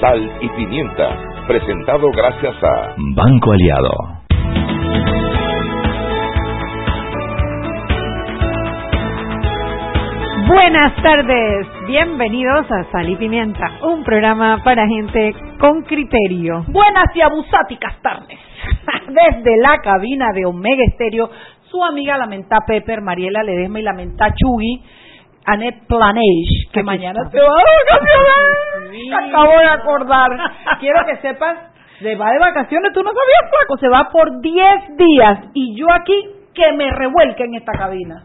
Sal y Pimienta, presentado gracias a Banco Aliado. Buenas tardes, bienvenidos a Sal y Pimienta, un programa para gente con criterio. Buenas y abusáticas tardes. Desde la cabina de Omega Estéreo, su amiga Lamenta Pepper, Mariela Ledesma y Lamenta Chugui Annette Planage, que mañana se va de vacaciones. acabo de acordar. Quiero que sepas, se va de vacaciones, tú no sabías, flaco, se va por 10 días y yo aquí que me revuelque en esta cabina.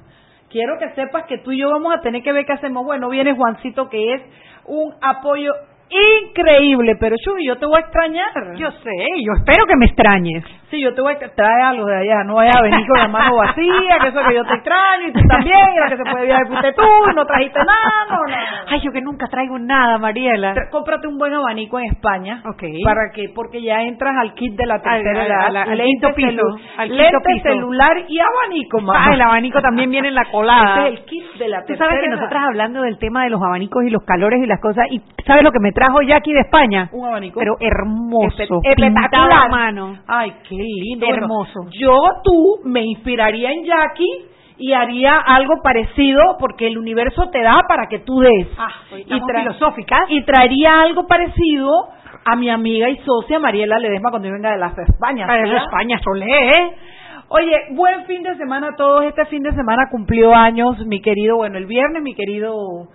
Quiero que sepas que tú y yo vamos a tener que ver qué hacemos. Bueno, viene Juancito, que es un apoyo increíble, pero Chuy, yo te voy a extrañar. Yo sé, yo espero que me extrañes. Sí, yo te voy a traer algo de allá, no vayas a venir con la mano vacía, que eso que yo te extraño y tú también, y la que se puede viajar fuiste tú, no trajiste nada, no, no, Ay, yo que nunca traigo nada, Mariela. cómprate un buen abanico en España. Ok. ¿Para qué? Porque ya entras al kit de la tercera edad. al quinto piso. Al lente celular y abanico, mamá. Ah, el abanico también viene en la colada. Este es el kit de la Tú sabes que nosotras hablando del tema de los abanicos y los calores y las cosas, y ¿sabes lo que me trajo Jackie de España? Un abanico. Pero hermoso. Espectacular. mano. Ay, qué lindo. Hermoso. yo, tú, me inspiraría en Jackie y haría algo parecido porque el universo te da para que tú des. Ah, y filosóficas. Y traería algo parecido a mi amiga y socia Mariela Ledesma cuando venga de las España. De España, Solé, ¿eh? Oye, buen fin de semana a todos. Este fin de semana cumplió años mi querido, bueno, el viernes mi querido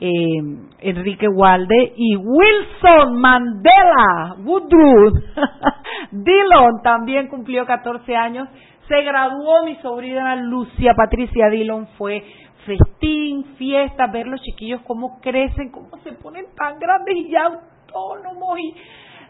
eh, Enrique Walde y Wilson Mandela Woodruff. Dillon también cumplió 14 años. Se graduó mi sobrina Lucia Patricia Dillon. Fue festín, fiesta, ver los chiquillos cómo crecen, cómo se ponen tan grandes y ya autónomos y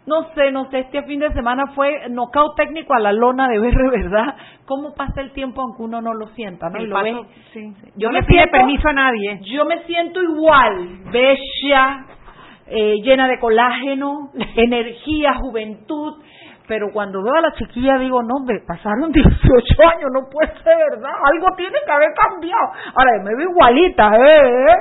no sé, no sé, este fin de semana fue knockout técnico a la lona de BR, ¿verdad? ¿Cómo pasa el tiempo aunque uno no lo sienta, no? Lo paso, ve. sí. Yo no me le pide siento- permiso a nadie. Yo me siento igual, bella, eh, llena de colágeno, energía, juventud, pero cuando veo a la chiquilla digo, no, hombre, pasaron 18 años, no puede ser verdad, algo tiene que haber cambiado. Ahora, me veo igualita, ¿eh?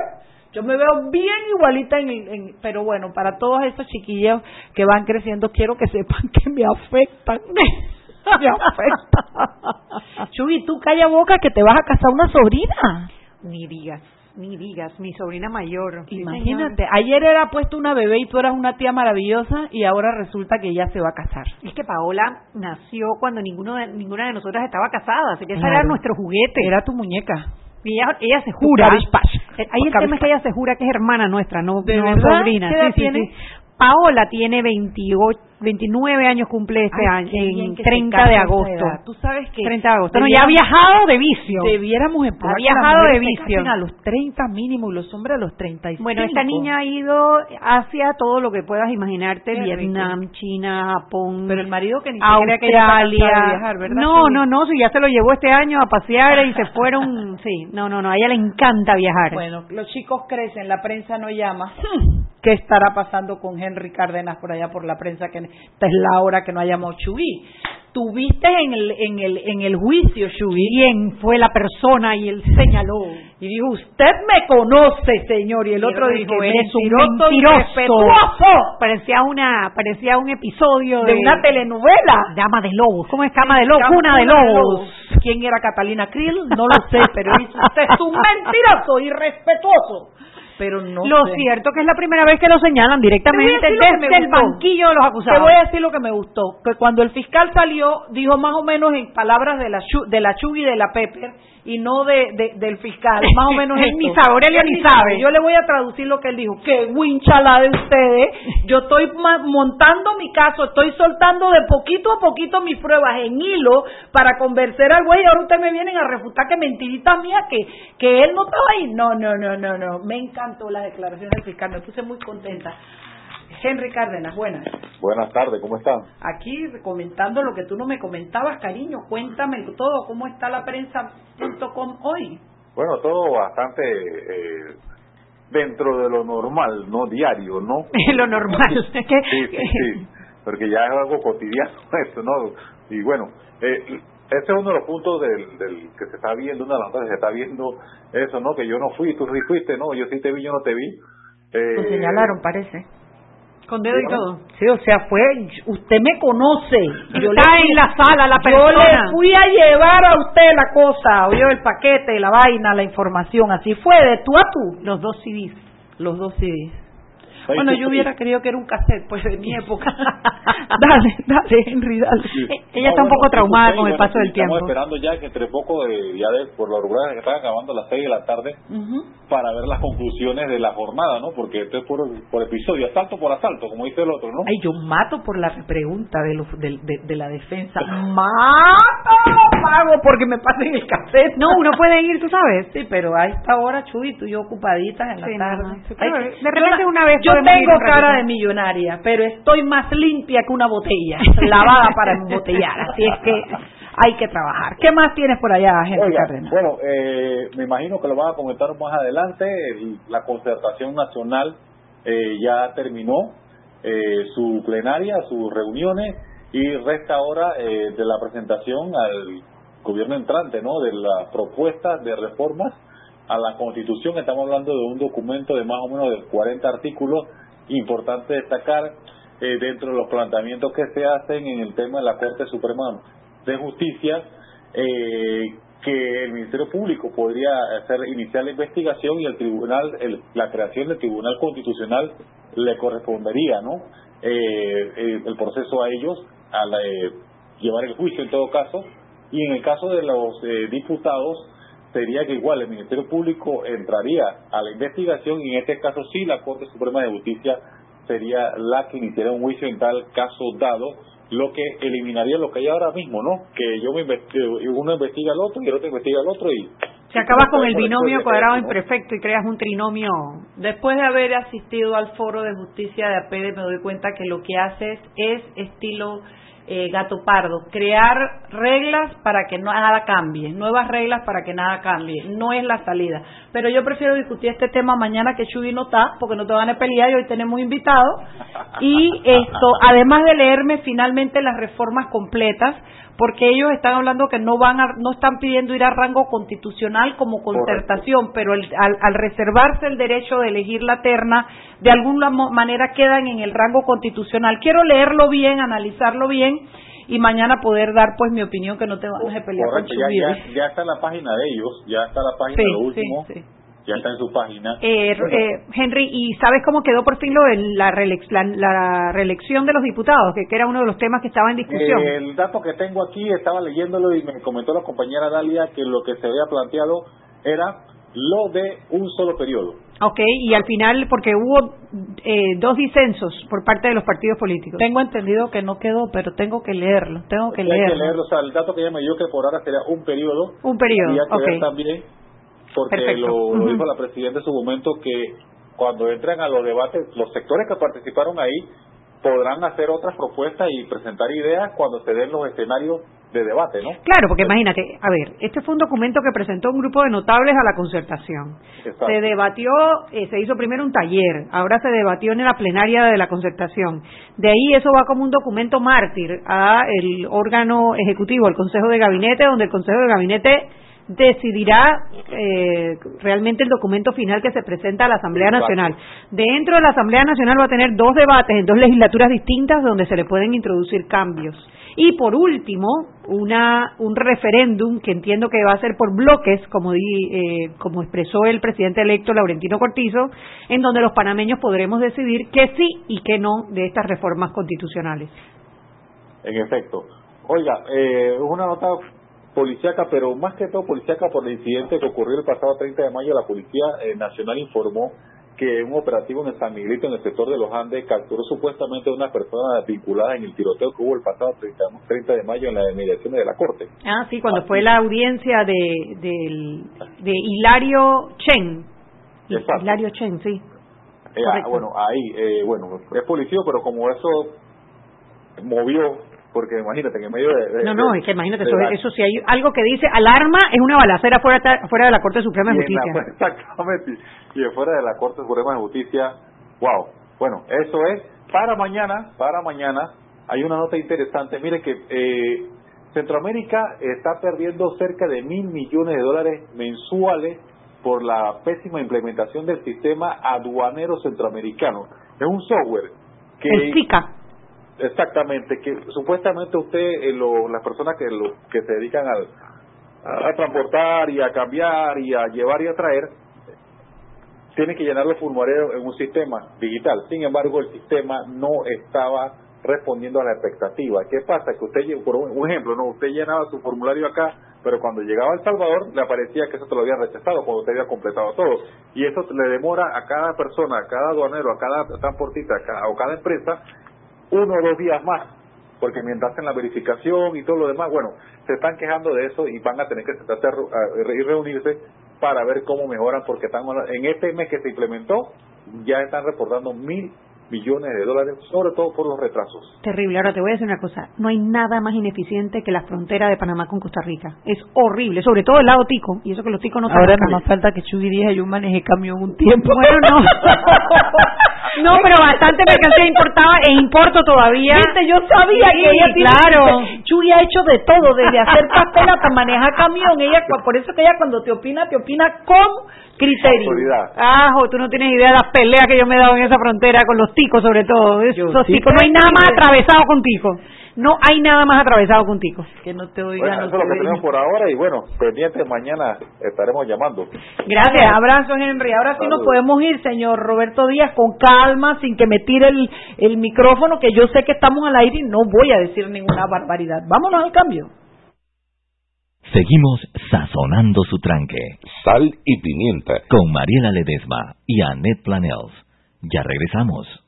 Yo me veo bien igualita, en, en- pero bueno, para todos esos chiquillos que van creciendo, quiero que sepan que me afectan. me afectan. Chuy, tú calla boca que te vas a casar una sobrina. Ni digas, ni digas, mi sobrina mayor. sí, Imagínate, ayer era puesto una bebé y tú eras una tía maravillosa y ahora resulta que ella se va a casar. Es que Paola nació cuando ninguno de, ninguna de nosotras estaba casada, así que ese Claro. era nuestro juguete. Era tu muñeca. Y ella, ella se jura. Eh, Ahí el tema es que ella se jura que es hermana nuestra, no, ¿De no verdad? sobrina. ¿Qué edad Sí, sí, tiene? sí. Paola tiene 28, 29 años cumple este Ay, año, en que se 30 casa de agosto. edad. Tú sabes que 30 de agosto. No, ya ha viajado de vicio. Debiéramos empujar Ha que viajado de vicio. a los 30 mínimo y los hombres a los 35. Bueno, esta niña ha ido hacia todo lo que puedas imaginarte, Qué Vietnam, China, Japón, Pero el marido que ni Australia. de viajar, ¿verdad? no, Chuy? no, no, si ya se lo llevó este año a pasear y se fueron, sí, no, no, no, a ella le encanta viajar. Bueno, los chicos crecen, la prensa no llama. ¿Qué estará pasando con Henry Cárdenas por allá por la prensa? Que esta es la hora que no hayamos Chubí. Tuviste en el, en el, en el juicio, Chubí. ¿Quién fue la persona? Y él señaló. Y dijo, usted me conoce, señor. Y el otro dijo, eres un mentiroso, irrespetuoso Parecía una, parecía un episodio de, de una telenovela. Dama de Lobos. ¿Cómo es Cama de Lobos? Cuna de de Lobos. ¿Quién era Catalina Krill? No lo sé, pero dice, usted es un mentiroso, irrespetuoso. Pero no lo sé. cierto que es la primera vez que lo señalan directamente Te desde el banquillo de los Te acusados. voy a decir lo que me gustó, que cuando el fiscal salió, dijo más o menos en palabras de la Chu- de la Chugui y de la Pepper, y no de, de- del fiscal, más o menos esto. ni sabe, Aurelio ni sabe. Yo le voy a traducir lo que él dijo. Que winchala de ustedes. Yo estoy montando mi caso, estoy soltando de poquito a poquito mis pruebas en hilo para convencer al güey. y Ahora ustedes me vienen a refutar que mentirita mía, que, que él no estaba ahí. No, no, no, no, no. Me encantó la declaración del fiscal, me puse muy contenta. Henry Cárdenas, buenas. Buenas tardes, ¿cómo están? Aquí comentando lo que tú no me comentabas, cariño. Cuéntame todo, ¿cómo está la prensa.com hoy? Bueno, todo bastante eh, dentro de lo normal, no diario, ¿no? lo normal. sí, sí, sí, porque ya es algo cotidiano eso, ¿no? Y bueno, eh, ese es uno de los puntos del, del que se está viendo, una de las cosas que se está viendo eso, ¿no? Que yo no fui, tú sí fuiste, ¿no? Yo sí te vi, yo no te vi. Eh, señalaron, parece. Con dedo y todo. Sí, o sea, fue, usted me conoce. Yo Está en la sala la persona. Yo le fui a llevar a usted la cosa, oye, el paquete, la vaina, la información, así fue, de tú a tú. Los dos CDs. Los dos CDs. Bueno, yo hubiera querido que era un cassette, pues de mi época. dale, dale, Henry, dale. Eh, ella está un poco traumada con el paso del tiempo. Estamos esperando ya que entre poco, eh, ya de, por la rural que están acabando a las 6 de la tarde, para ver las conclusiones de la jornada, ¿no? Porque esto es por, por episodio, asalto por asalto, como dice el otro, ¿no? Ay, yo mato por la pregunta de, los, de, de, la defensa. ¡Mato! Pago porque me pasen el cassette. No, uno puede ir, tú sabes. Sí, pero a esta hora, Chuy, tú y yo ocupaditas en la tarde. de repente una vez yo tengo cara de millonaria, pero estoy más limpia que una botella, lavada para embotellar. Así es que hay que trabajar. ¿Qué más tienes por allá, gente Bueno, eh, me imagino que lo van a comentar más adelante. La concertación nacional eh, ya terminó eh, su plenaria, sus reuniones, y resta ahora de la presentación al gobierno entrante, ¿no? De las propuestas de reformas a la Constitución. Estamos hablando de un documento de más o menos de 40 artículos importante destacar eh, dentro de los planteamientos que se hacen en el tema de la Corte Suprema de Justicia, eh, que el Ministerio Público podría hacer iniciar la investigación y el tribunal, la creación del Tribunal Constitucional le correspondería, ¿no? Eh, el proceso a ellos, a llevar el juicio en todo caso, y en el caso de los diputados, sería que igual el Ministerio Público entraría a la investigación y en este caso sí la Corte Suprema de Justicia sería la que iniciaría un juicio en tal caso dado, lo que eliminaría lo que hay ahora mismo, ¿no? Que yo me uno investiga al otro y el otro investiga al otro y se acaba con el binomio cuadrado imperfecto y creas un trinomio. Después de haber asistido al foro de justicia de APD me doy cuenta que lo que haces es estilo eh, gato pardo, crear reglas para que nada cambie, nuevas reglas para que nada cambie, no es la salida. Pero yo prefiero discutir este tema mañana que Chuy no está, porque no te van a pelear y hoy tenemos invitados. Y esto, además de leerme finalmente las reformas completas, porque ellos están hablando que no van a, no están pidiendo ir a rango constitucional como concertación, pero al, al, reservarse el derecho de elegir la terna, de alguna manera quedan en el rango constitucional. Quiero leerlo bien, analizarlo bien y mañana poder dar pues mi opinión que no te vas a pelear con ya, ya, ya, está en la página de ellos, ya está la página de lo último. Sí, ya está en su página. Eh, eh, Henry, ¿y sabes cómo quedó por fin lo de la, la, reelección de los diputados, que, era uno de los temas que estaba en discusión? Eh, el dato que tengo aquí, estaba leyéndolo y me comentó la compañera Dalia que lo que se había planteado era lo de un solo periodo. Ok, y al final, porque hubo eh, dos disensos por parte de los partidos políticos. Tengo entendido que no quedó, pero tengo que leerlo, tengo que leerlo. que leerlo, o sea, el dato que ella me dio que por ahora sería un periodo. Un periodo, y también porque lo, dijo la presidenta en su momento que cuando entren a los debates, los sectores que participaron ahí podrán hacer otras propuestas y presentar ideas cuando se den los escenarios de debate, ¿no? Claro, porque imagínate, a ver, este fue un documento que presentó un grupo de notables a la concertación. Se debatió, eh, se hizo primero un taller, ahora se debatió en la plenaria de la concertación. De ahí eso va como un documento mártir a el órgano ejecutivo, el Consejo de Gabinete, donde el Consejo de Gabinete decidirá eh, realmente el documento final que se presenta a la Asamblea Nacional. Dentro de la Asamblea Nacional va a tener dos debates en dos legislaturas distintas donde se le pueden introducir cambios. Y por último, una, un referéndum que entiendo que va a ser por bloques, como, eh, como expresó el presidente electo Laurentino Cortizo, en donde los panameños podremos decidir que sí y que no de estas reformas constitucionales. En efecto. Oiga, eh, una nota policíaca, pero más que todo policíaca por el incidente que ocurrió el pasado 30 de mayo, la Policía eh, Nacional informó que un operativo en San Miguelito, en el sector de los Andes, capturó supuestamente a una persona vinculada en el tiroteo que hubo el pasado 30, de mayo en las inmediaciones de la Corte. Ah, sí, cuando fue la audiencia de, de Hilario Chen. Hilario Chen, sí. Eh, bueno, ahí, eh, bueno, es policía, pero como eso movió porque imagínate que en medio de, no no es que imagínate eso, si hay algo que dice alarma es una balacera fuera fuera de la Corte Suprema de Justicia. Exactamente. Y fuera de la Corte Suprema de Justicia wow. Bueno eso es para mañana para mañana. Hay una nota interesante. Mire que eh, Centroamérica está perdiendo cerca de mil millones de dólares mensuales por la pésima implementación del sistema aduanero centroamericano. Es un software que el SICA Exactamente, que supuestamente usted, eh, las personas que, lo, que se dedican a, transportar y a cambiar y a llevar y a traer, tienen que llenar los formularios en un sistema digital. Sin embargo, el sistema no estaba respondiendo a la expectativa. ¿Qué pasa? Que usted, por un ejemplo, no usted llenaba su formulario acá, pero cuando llegaba a El Salvador le aparecía que eso te lo había rechazado cuando usted había completado todo. Y eso le demora a cada persona, a cada aduanero, a cada transportista a o cada empresa uno o dos días más, porque mientras hacen la verificación y todo lo demás, bueno, se están quejando de eso y van a tener que sentarse y reunirse para ver cómo mejoran, porque están en este mes que se implementó ya están reportando mil millones de dólares, sobre todo por los retrasos. Terrible. Ahora te voy a decir una cosa. No hay nada más ineficiente que la frontera de Panamá con Costa Rica. Es horrible, sobre todo el lado tico. Y eso que los ticos no Ahora nada más falta que Chuy y yo maneje camión un tiempo. Bueno, no. no, pero bastante mercancía importaba e importo todavía. Viste, yo sabía que ella tiene claro. Chuy ha hecho de todo, desde hacer papel hasta manejar camión. Ella, por eso que ella cuando te opina, te opina con criterio. Ajo, tú no tienes idea de las peleas que yo me he dado en esa frontera con los ticos, sobre todo. Esos ticos, no hay nada más atravesado con ticos. No hay nada más atravesado con ticos. Que no te oigan. Bueno, eso es lo que tenemos por ahora y bueno, pendiente mañana estaremos llamando. Gracias, abrazo Henry. Ahora sí nos podemos ir, señor Roberto Díaz, con calma, sin que me tire el, el micrófono, que yo sé que estamos al aire y no voy a decir ninguna barbaridad. Vámonos al cambio. Seguimos sazonando su tranque. Sal y pimienta. Con Mariela Ledesma y Annette Planels. Ya regresamos.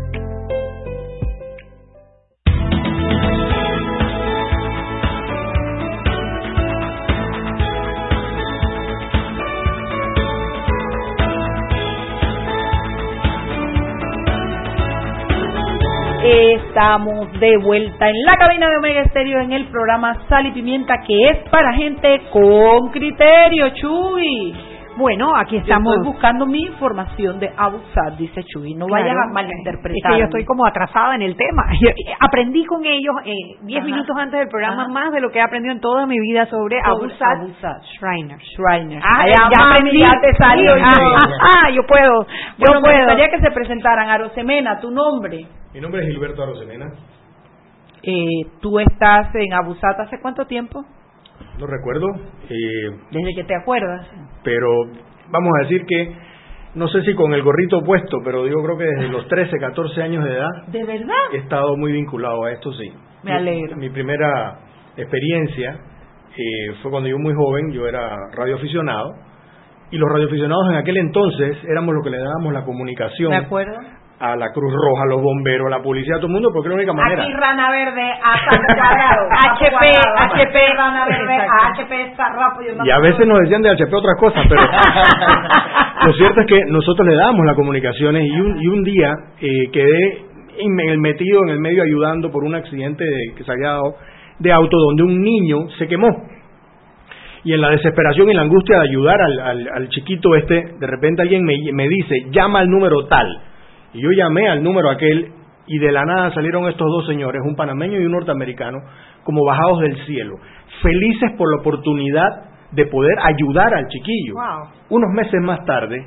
Estamos de vuelta en la cabina de Omega Estéreo en el programa Sal y Pimienta que es para gente con criterio, Chuy. Bueno, aquí estamos. estoy buscando mi información de Abusad, dice Chuy. No vayas a malinterpretar. Es que yo estoy como atrasada en el tema. aprendí con ellos eh, diez minutos antes del programa más de lo que he aprendido en toda mi vida sobre, Abusad, Schreiner. Schreiner. Ah, ya, aprendí. Ya te salió. Ah, ah, yo puedo. Yo bueno, puedo. me gustaría que se presentaran. Arosemena, tu nombre. Mi nombre es Gilberto Arosemena. Eh, ¿Tú estás en Abusat hace cuánto tiempo? No recuerdo. Eh, Desde que te acuerdas. Pero vamos a decir que, no sé si con el gorrito puesto, pero yo creo que desde los 13, 14 años de edad. ¿De verdad? He estado muy vinculado a esto, sí. Me alegro. Mi, primera experiencia eh, fue cuando yo muy joven, yo era radioaficionado. Y los radioaficionados en aquel entonces éramos lo que le dábamos la comunicación. A la Cruz Roja, a los bomberos, a la policía, a todo el mundo, porque es la única manera. Aquí Rana Verde, a HP, HP, Rana Verde, a HP está rápido. Y a veces nos decían de HP otras cosas, pero lo cierto es que nosotros le damos las comunicaciones y un, y un día eh, quedé metido en el medio ayudando por un accidente de, que se había dado de auto donde un niño se quemó. Y en la desesperación y la angustia de ayudar al, al, al chiquito este, de repente alguien me, me dice, llama al número tal y yo llamé al número aquel y de la nada salieron estos dos señores, un panameño y un norteamericano, como bajados del cielo, felices por la oportunidad de poder ayudar al chiquillo. Unos meses más tarde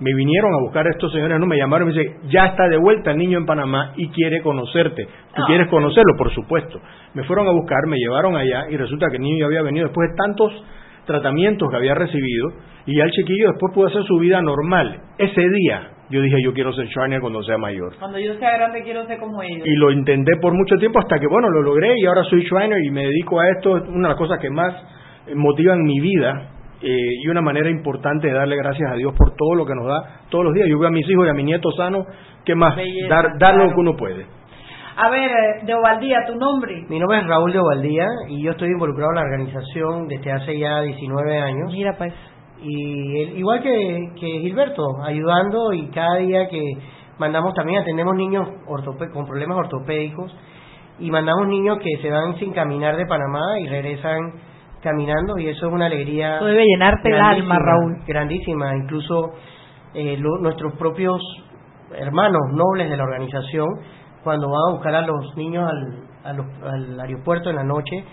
me vinieron a buscar a estos señores, no me llamaron y me dicen, ya está de vuelta el niño en Panamá y quiere conocerte. ¿Tú quieres conocerlo? Por supuesto. Me fueron a buscar, me llevaron allá y resulta que el niño ya había venido después de tantos tratamientos que había recibido y ya el chiquillo después pudo hacer su vida normal. Ese día yo dije, yo quiero ser Shriner cuando sea mayor. Cuando yo sea grande quiero ser como ellos. Y lo intenté por mucho tiempo hasta que, bueno, lo logré y ahora soy Shriner y me dedico a esto. Es una de las cosas que más motiva en mi vida eh, y una manera importante de darle gracias a Dios por todo lo que nos da todos los días. Yo veo a mis hijos y a mi nieto sano, ¿qué más? dar, dar lo que uno puede. A ver, eh, de Ovaldía, ¿tu nombre? Mi nombre es Raúl de Ovaldía y yo estoy involucrado en la organización desde hace ya 19 años. Mira, pues y igual que, que Gilberto, ayudando y cada día que mandamos también atendemos niños con problemas ortopédicos y mandamos niños que se van sin caminar de Panamá y regresan caminando y eso es una alegría. Eso debe llenarte el alma, Raúl. Grandísima, incluso eh, nuestros propios hermanos nobles de la organización, cuando van a buscar a los niños al, al aeropuerto en la noche,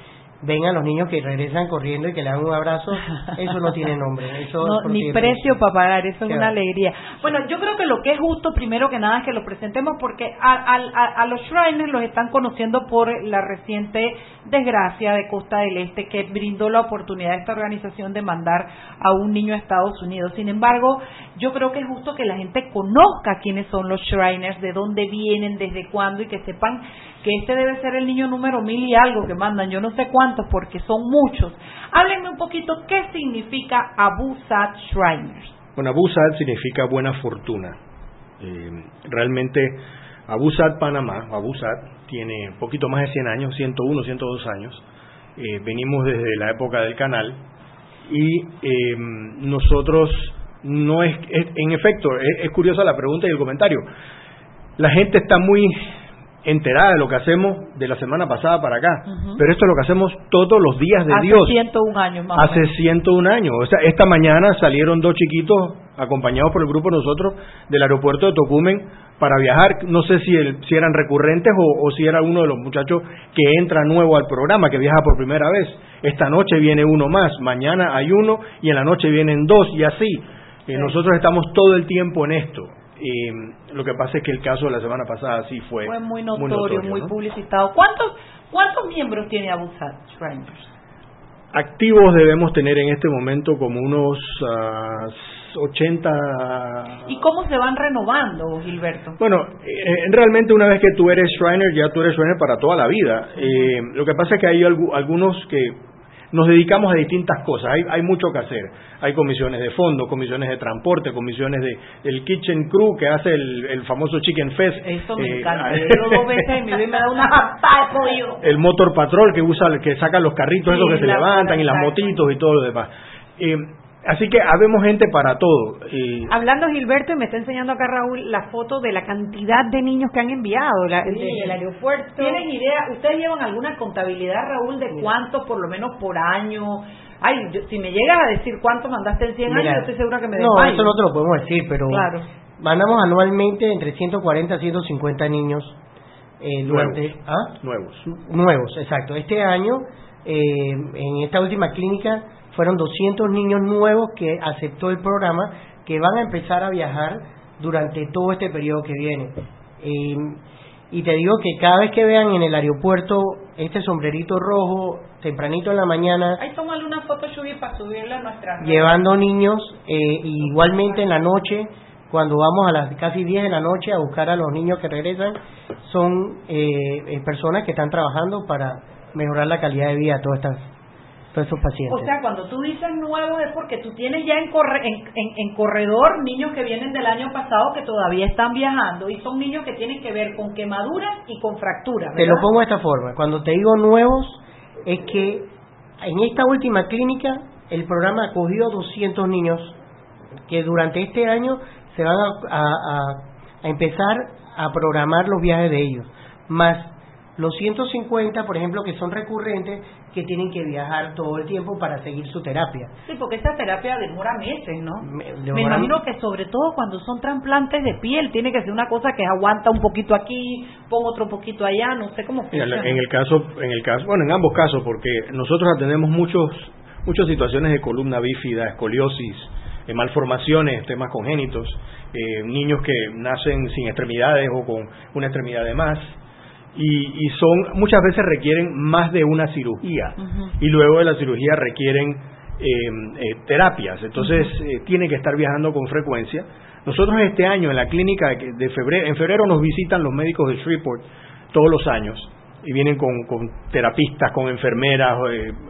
vengan los niños que regresan corriendo y que le dan un abrazo, eso no tiene nombre. Eso ni precio para pagar, eso es una alegría. Bueno, yo creo que lo que es justo, primero que nada, es que lo presentemos porque a, a, los Shriners los están conociendo por la reciente desgracia de Costa del Este que brindó la oportunidad a esta organización de mandar a un niño a Estados Unidos. Sin embargo, yo creo que es justo que la gente conozca quiénes son los Shriners, de dónde vienen, desde cuándo y que sepan que este debe ser el niño número mil y algo que mandan, yo no sé cuántos porque son muchos. Háblenme un poquito qué significa Abu Sad Shriners. Bueno, Abu Sad significa buena fortuna. Eh, realmente Abu Sad Panamá, Abu Sad, tiene un poquito más de 100 años, 101, 102 años. Eh, venimos desde la época del canal y eh, nosotros no es, en efecto, es, es curiosa la pregunta y el comentario. La gente está muy enterada de lo que hacemos de la semana pasada para acá. Pero esto es lo que hacemos todos los días de Dios. Hace 101 años más. Hace 101 años. O sea, esta mañana salieron dos chiquitos acompañados por el grupo de nosotros del aeropuerto de Tocumen para viajar. No sé si, si eran recurrentes o, si era uno de los muchachos que entra nuevo al programa, que viaja por primera vez. Esta noche viene uno más, mañana hay uno y en la noche vienen dos y así. Eh, nosotros estamos todo el tiempo en esto. Y lo que pasa es que el caso de la semana pasada sí fue, fue muy notorio, muy, publicitado. ¿Cuántos, ¿Cuántos miembros tiene Abusat Activos debemos tener en este momento como unos 80. ¿Y cómo se van renovando, Gilberto? Bueno, eh, realmente una vez que tú eres Shriner, ya tú eres Shriner para toda la vida. Eh, lo que pasa es que hay algunos que nos dedicamos a distintas cosas, hay, hay mucho que hacer. Hay comisiones de fondo, comisiones de transporte, comisiones de el kitchen crew que hace el, famoso chicken fest. Eso me eh, encanta. Yo dos veces me da una pollo. El motor patrol que usa, que saca los carritos esos que se levantan y las motitos y todo lo demás. Eh, Así que habemos gente para todo. Hablando Gilberto, y me está enseñando acá Raúl la foto de la cantidad de niños que han enviado desde el aeropuerto. ¿Tienen idea? ¿Ustedes llevan alguna contabilidad, Raúl, de cuántos por lo menos por año? Ay, si me llegas a decir cuántos mandaste en 100 años, estoy segura que me No, eso no te lo podemos decir, pero claro. mandamos anualmente entre 140 a 150 niños eh, durante... ¿ah? Nuevos. Nuevos, exacto. Este año, eh, en esta última clínica fueron 200 niños nuevos que aceptó el programa que van a empezar a viajar durante todo este periodo que viene. Eh, y te digo que cada vez que vean en el aeropuerto este sombrerito rojo, tempranito en la mañana. Ahí tómale una foto, para subirla a nuestra. Llevando niños, eh, igualmente en la noche, cuando vamos a las casi 10 de la noche a buscar a los niños que regresan, son eh, personas que están trabajando para mejorar la calidad de vida de todas estas esos pacientes. O sea, cuando tú dices nuevos es porque tú tienes ya en, en, corredor niños que vienen del año pasado que todavía están viajando y son niños que tienen que ver con quemaduras y con fracturas. Te lo pongo de esta forma. Cuando te digo nuevos, es que en esta última clínica el programa acogió 200 niños que durante este año se van a, a empezar a programar los viajes de ellos. Más los 150, por ejemplo, que son recurrentes, que tienen que viajar todo el tiempo para seguir su terapia. Sí, porque esa terapia demora meses, ¿no? Me, imagino que sobre todo cuando son trasplantes de piel, tiene que ser una cosa que aguanta un poquito aquí, pongo otro poquito allá, no sé cómo funciona. en el caso, en el caso, bueno, en ambos casos, porque nosotros atendemos muchos, muchas situaciones de columna bífida, escoliosis, eh, malformaciones, temas congénitos, eh, niños que nacen sin extremidades o con una extremidad de más y, son muchas veces requieren más de una cirugía. Y luego de la cirugía requieren eh, eh, terapias, entonces eh, tiene que estar viajando con frecuencia. Nosotros este año en la clínica de febrero, en febrero nos visitan los médicos de Shreveport todos los años. Y vienen con, terapistas, con enfermeras,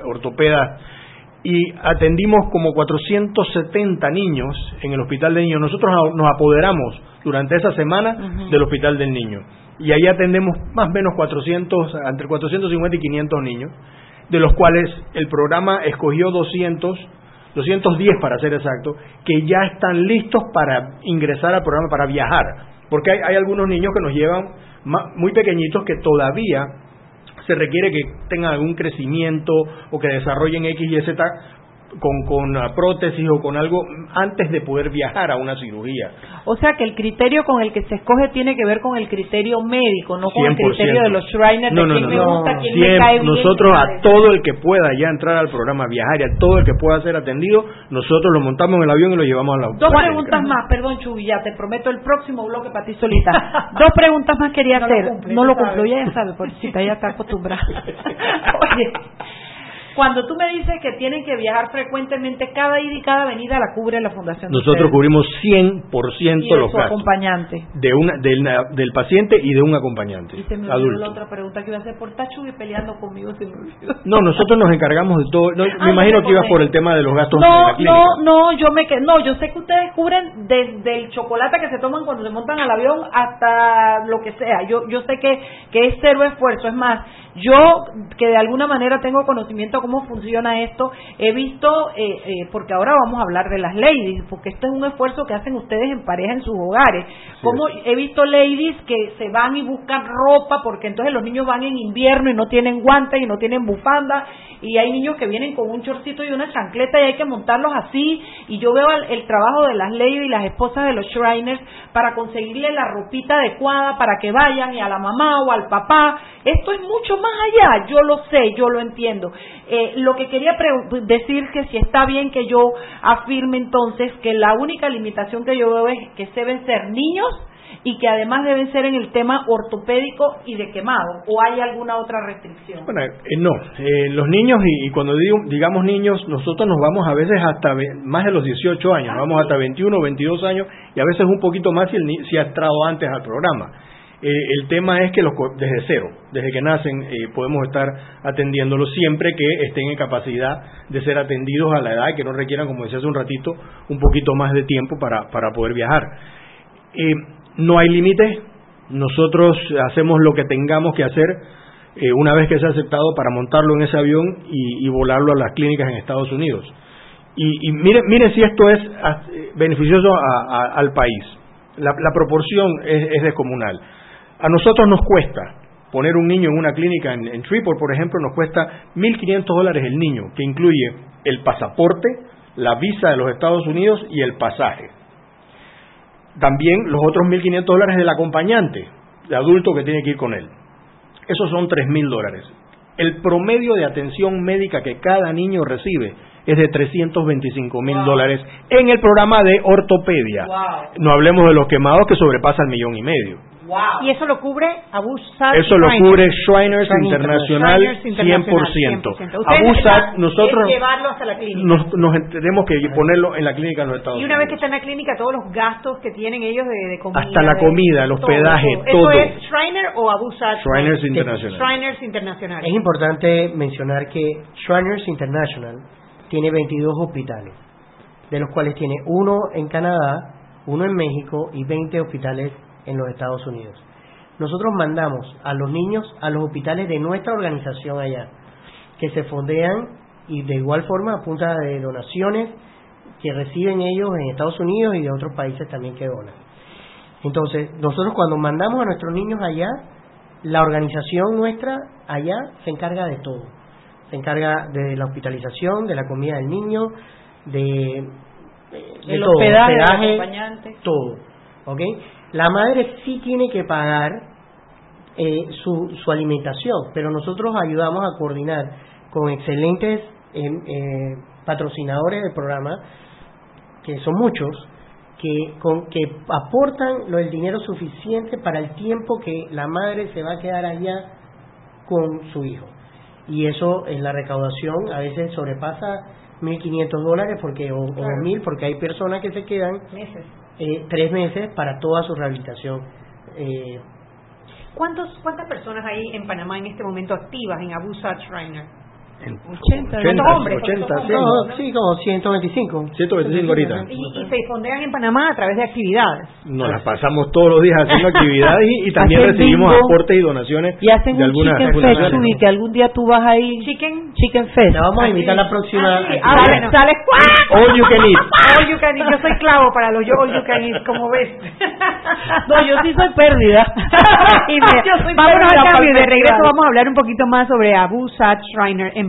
ortopedas. Y atendimos como 470 niños en el hospital del niño. Nosotros nos apoderamos durante esa semana del hospital del niño y ahí atendemos más o menos 400, entre 450 y 500 niños, de los cuales el programa escogió 200, 210 para ser exacto, que ya están listos para ingresar al programa, para viajar, porque hay, hay algunos niños que nos llevan muy pequeñitos que todavía se requiere que tengan algún crecimiento o que desarrollen X y Z con, con prótesis o con algo antes de poder viajar a una cirugía. O sea que el criterio con el que se escoge tiene que ver con el criterio médico, no con el criterio de los Shriners no, de quién me gusta, quién me cae bien. Nosotros a todo el que pueda ya entrar al programa viajar y a todo el que pueda ser atendido, nosotros lo montamos en el avión y lo llevamos a la Dos preguntas más, perdón Chubi, ya te prometo el próximo bloque para ti solita. Dos preguntas más quería hacer. no lo cumplo, ya sabes, por si ya está acostumbrada. Oye, cuando tú me dices que tienen que viajar frecuentemente, cada ida y cada venida la cubre la Fundación. Nosotros cubrimos 100% ¿Y los gastos. acompañante? De una, del, paciente y de un acompañante. Y se me olvidó la otra pregunta que iba a hacer por Tachu y peleando conmigo. Se me no, nosotros nos encargamos de todo. me ah, imagino que ibas por el tema de los gastos no, la clínica. No, no, yo me no, yo sé que ustedes cubren desde el chocolate que se toman cuando se montan al avión hasta lo que sea. Yo, yo sé que, que es cero esfuerzo. Es más, yo que de alguna manera tengo conocimiento cómo funciona esto, he visto, eh, eh, porque ahora vamos a hablar de las ladies, porque esto es un esfuerzo que hacen ustedes en pareja en sus hogares. Como he visto ladies que se van y buscan ropa, porque entonces los niños van en invierno y no tienen guantes y no tienen bufanda, y hay niños que vienen con un chorcito y una chancleta y hay que montarlos así, y yo veo el, trabajo de las ladies y las esposas de los Shriners para conseguirle la ropita adecuada para que vayan y a la mamá o al papá. Esto es mucho más allá, yo lo sé, yo lo entiendo. Eh, lo que quería decir que si está bien que yo afirme entonces que la única limitación que yo veo es que deben ser niños y que además deben ser en el tema ortopédico y de quemado, o hay alguna otra restricción? Bueno, eh, no, eh, los niños, y, cuando digo, digamos niños, nosotros nos vamos a veces hasta más de los 18 años, nos vamos hasta 21, 22 años y a veces un poquito más si, el, si ha entrado antes al programa. Eh, el tema es que los, desde cero, desde que nacen, eh, podemos estar atendiéndolos siempre que estén en capacidad de ser atendidos a la edad y que no requieran, como decía hace un ratito, un poquito más de tiempo para, para poder viajar. Eh, no hay límites, nosotros hacemos lo que tengamos que hacer una vez que sea aceptado para montarlo en ese avión y, volarlo a las clínicas en Estados Unidos. Y, y mire, mire si esto es beneficioso al país. La, proporción es descomunal. A nosotros nos cuesta poner un niño en una clínica en, en por ejemplo, nos cuesta 1.500 dólares el niño, que incluye el pasaporte, la visa de los Estados Unidos y el pasaje. También los otros 1.500 dólares del acompañante, de adulto que tiene que ir con él. Esos son 3.000 dólares. El promedio de atención médica que cada niño recibe es de 325 mil dólares en el programa de ortopedia. No hablemos de los quemados que sobrepasa el millón y medio. Y eso lo cubre Abusat Eso lo cubre Shriners Internacional 100%. Abusat, nosotros llevarlo hasta la clínica. Nos, tenemos que ponerlo en la clínica en los Estados Unidos. Y una vez que está en la clínica, todos los gastos que tienen ellos de, comida. Hasta la comida, el hospedaje, todo. ¿Eso es Shriner o Abusat? Shriners Internacional. Shriners Internacional. Es importante mencionar que Shriners International tiene 22 hospitales, de los cuales tiene uno en Canadá, uno en México y 20 hospitales en los Estados Unidos. Nosotros mandamos a los niños a los hospitales de nuestra organización allá, que se fondean y de igual forma a punta de donaciones que reciben ellos en Estados Unidos y de otros países también que donan. Entonces, nosotros cuando mandamos a nuestros niños allá, la organización nuestra allá se encarga de todo. Se encarga de la hospitalización, de la comida del niño, de, el hospedaje, todo. ¿Ok? La madre sí tiene que pagar eh, su, su alimentación, pero nosotros ayudamos a coordinar con excelentes eh, eh, patrocinadores del programa, que son muchos, que, con, que aportan el dinero suficiente para el tiempo que la madre se va a quedar allá con su hijo. Y eso en la recaudación a veces sobrepasa 1.500 dólares porque, o, o 2.000 porque hay personas que se quedan meses eh, tres meses para toda su rehabilitación. Eh, ¿Cuántos, ¿Cuántas personas hay en Panamá en este momento activas en Abu Shriner? 80, 80, hombres, 80, sí, como 125. 125 ahorita. ¿Y, ¿Y, se fondean en Panamá a través de actividades? Nos las pasamos todos los días haciendo actividades y, también recibimos aportes y donaciones y hacen de algunas chicken fest y que algún día tú vas ahí. Chicken. Chicken fest. Te vamos a invitar la próxima ah, sí. ah, bueno. sales all you can eat. All you can eat. Yo soy clavo para los all you can eat como ves. No yo sí soy pérdida. Y me, yo soy vámonos al cambio y de regreso vamos a hablar un poquito más sobre Abu Sat Shriner en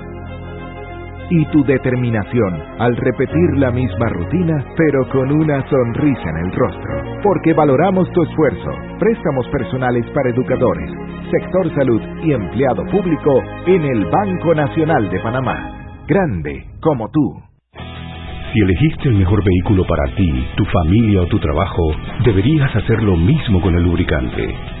y tu determinación al repetir la misma rutina, pero con una sonrisa en el rostro. Porque valoramos tu esfuerzo. Préstamos personales para educadores, sector salud y empleado público en el Banco Nacional de Panamá. Grande como tú. Si elegiste el mejor vehículo para ti, tu familia o tu trabajo, deberías hacer lo mismo con el lubricante.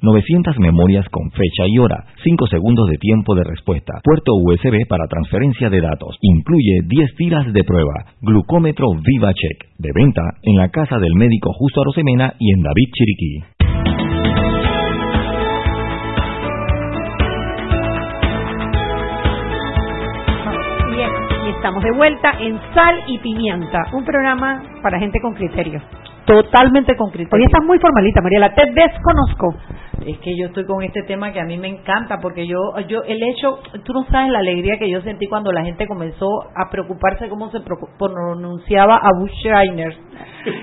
900 memorias con fecha y hora, 5 segundos de tiempo de respuesta, puerto USB para transferencia de datos, incluye 10 tiras de prueba, glucómetro VivaCheck, de venta en la casa del médico Justo Arosemena y en David Chiriquí. Bien, y estamos de vuelta en Sal y Pimienta, un programa para gente con criterio. Totalmente con criterio. Hoy estás muy formalita, Mariela, te desconozco. Es que yo estoy con este tema que a mí me encanta porque yo, yo el hecho, tú no sabes la alegría que yo sentí cuando la gente comenzó a preocuparse cómo se pronunciaba a Bush.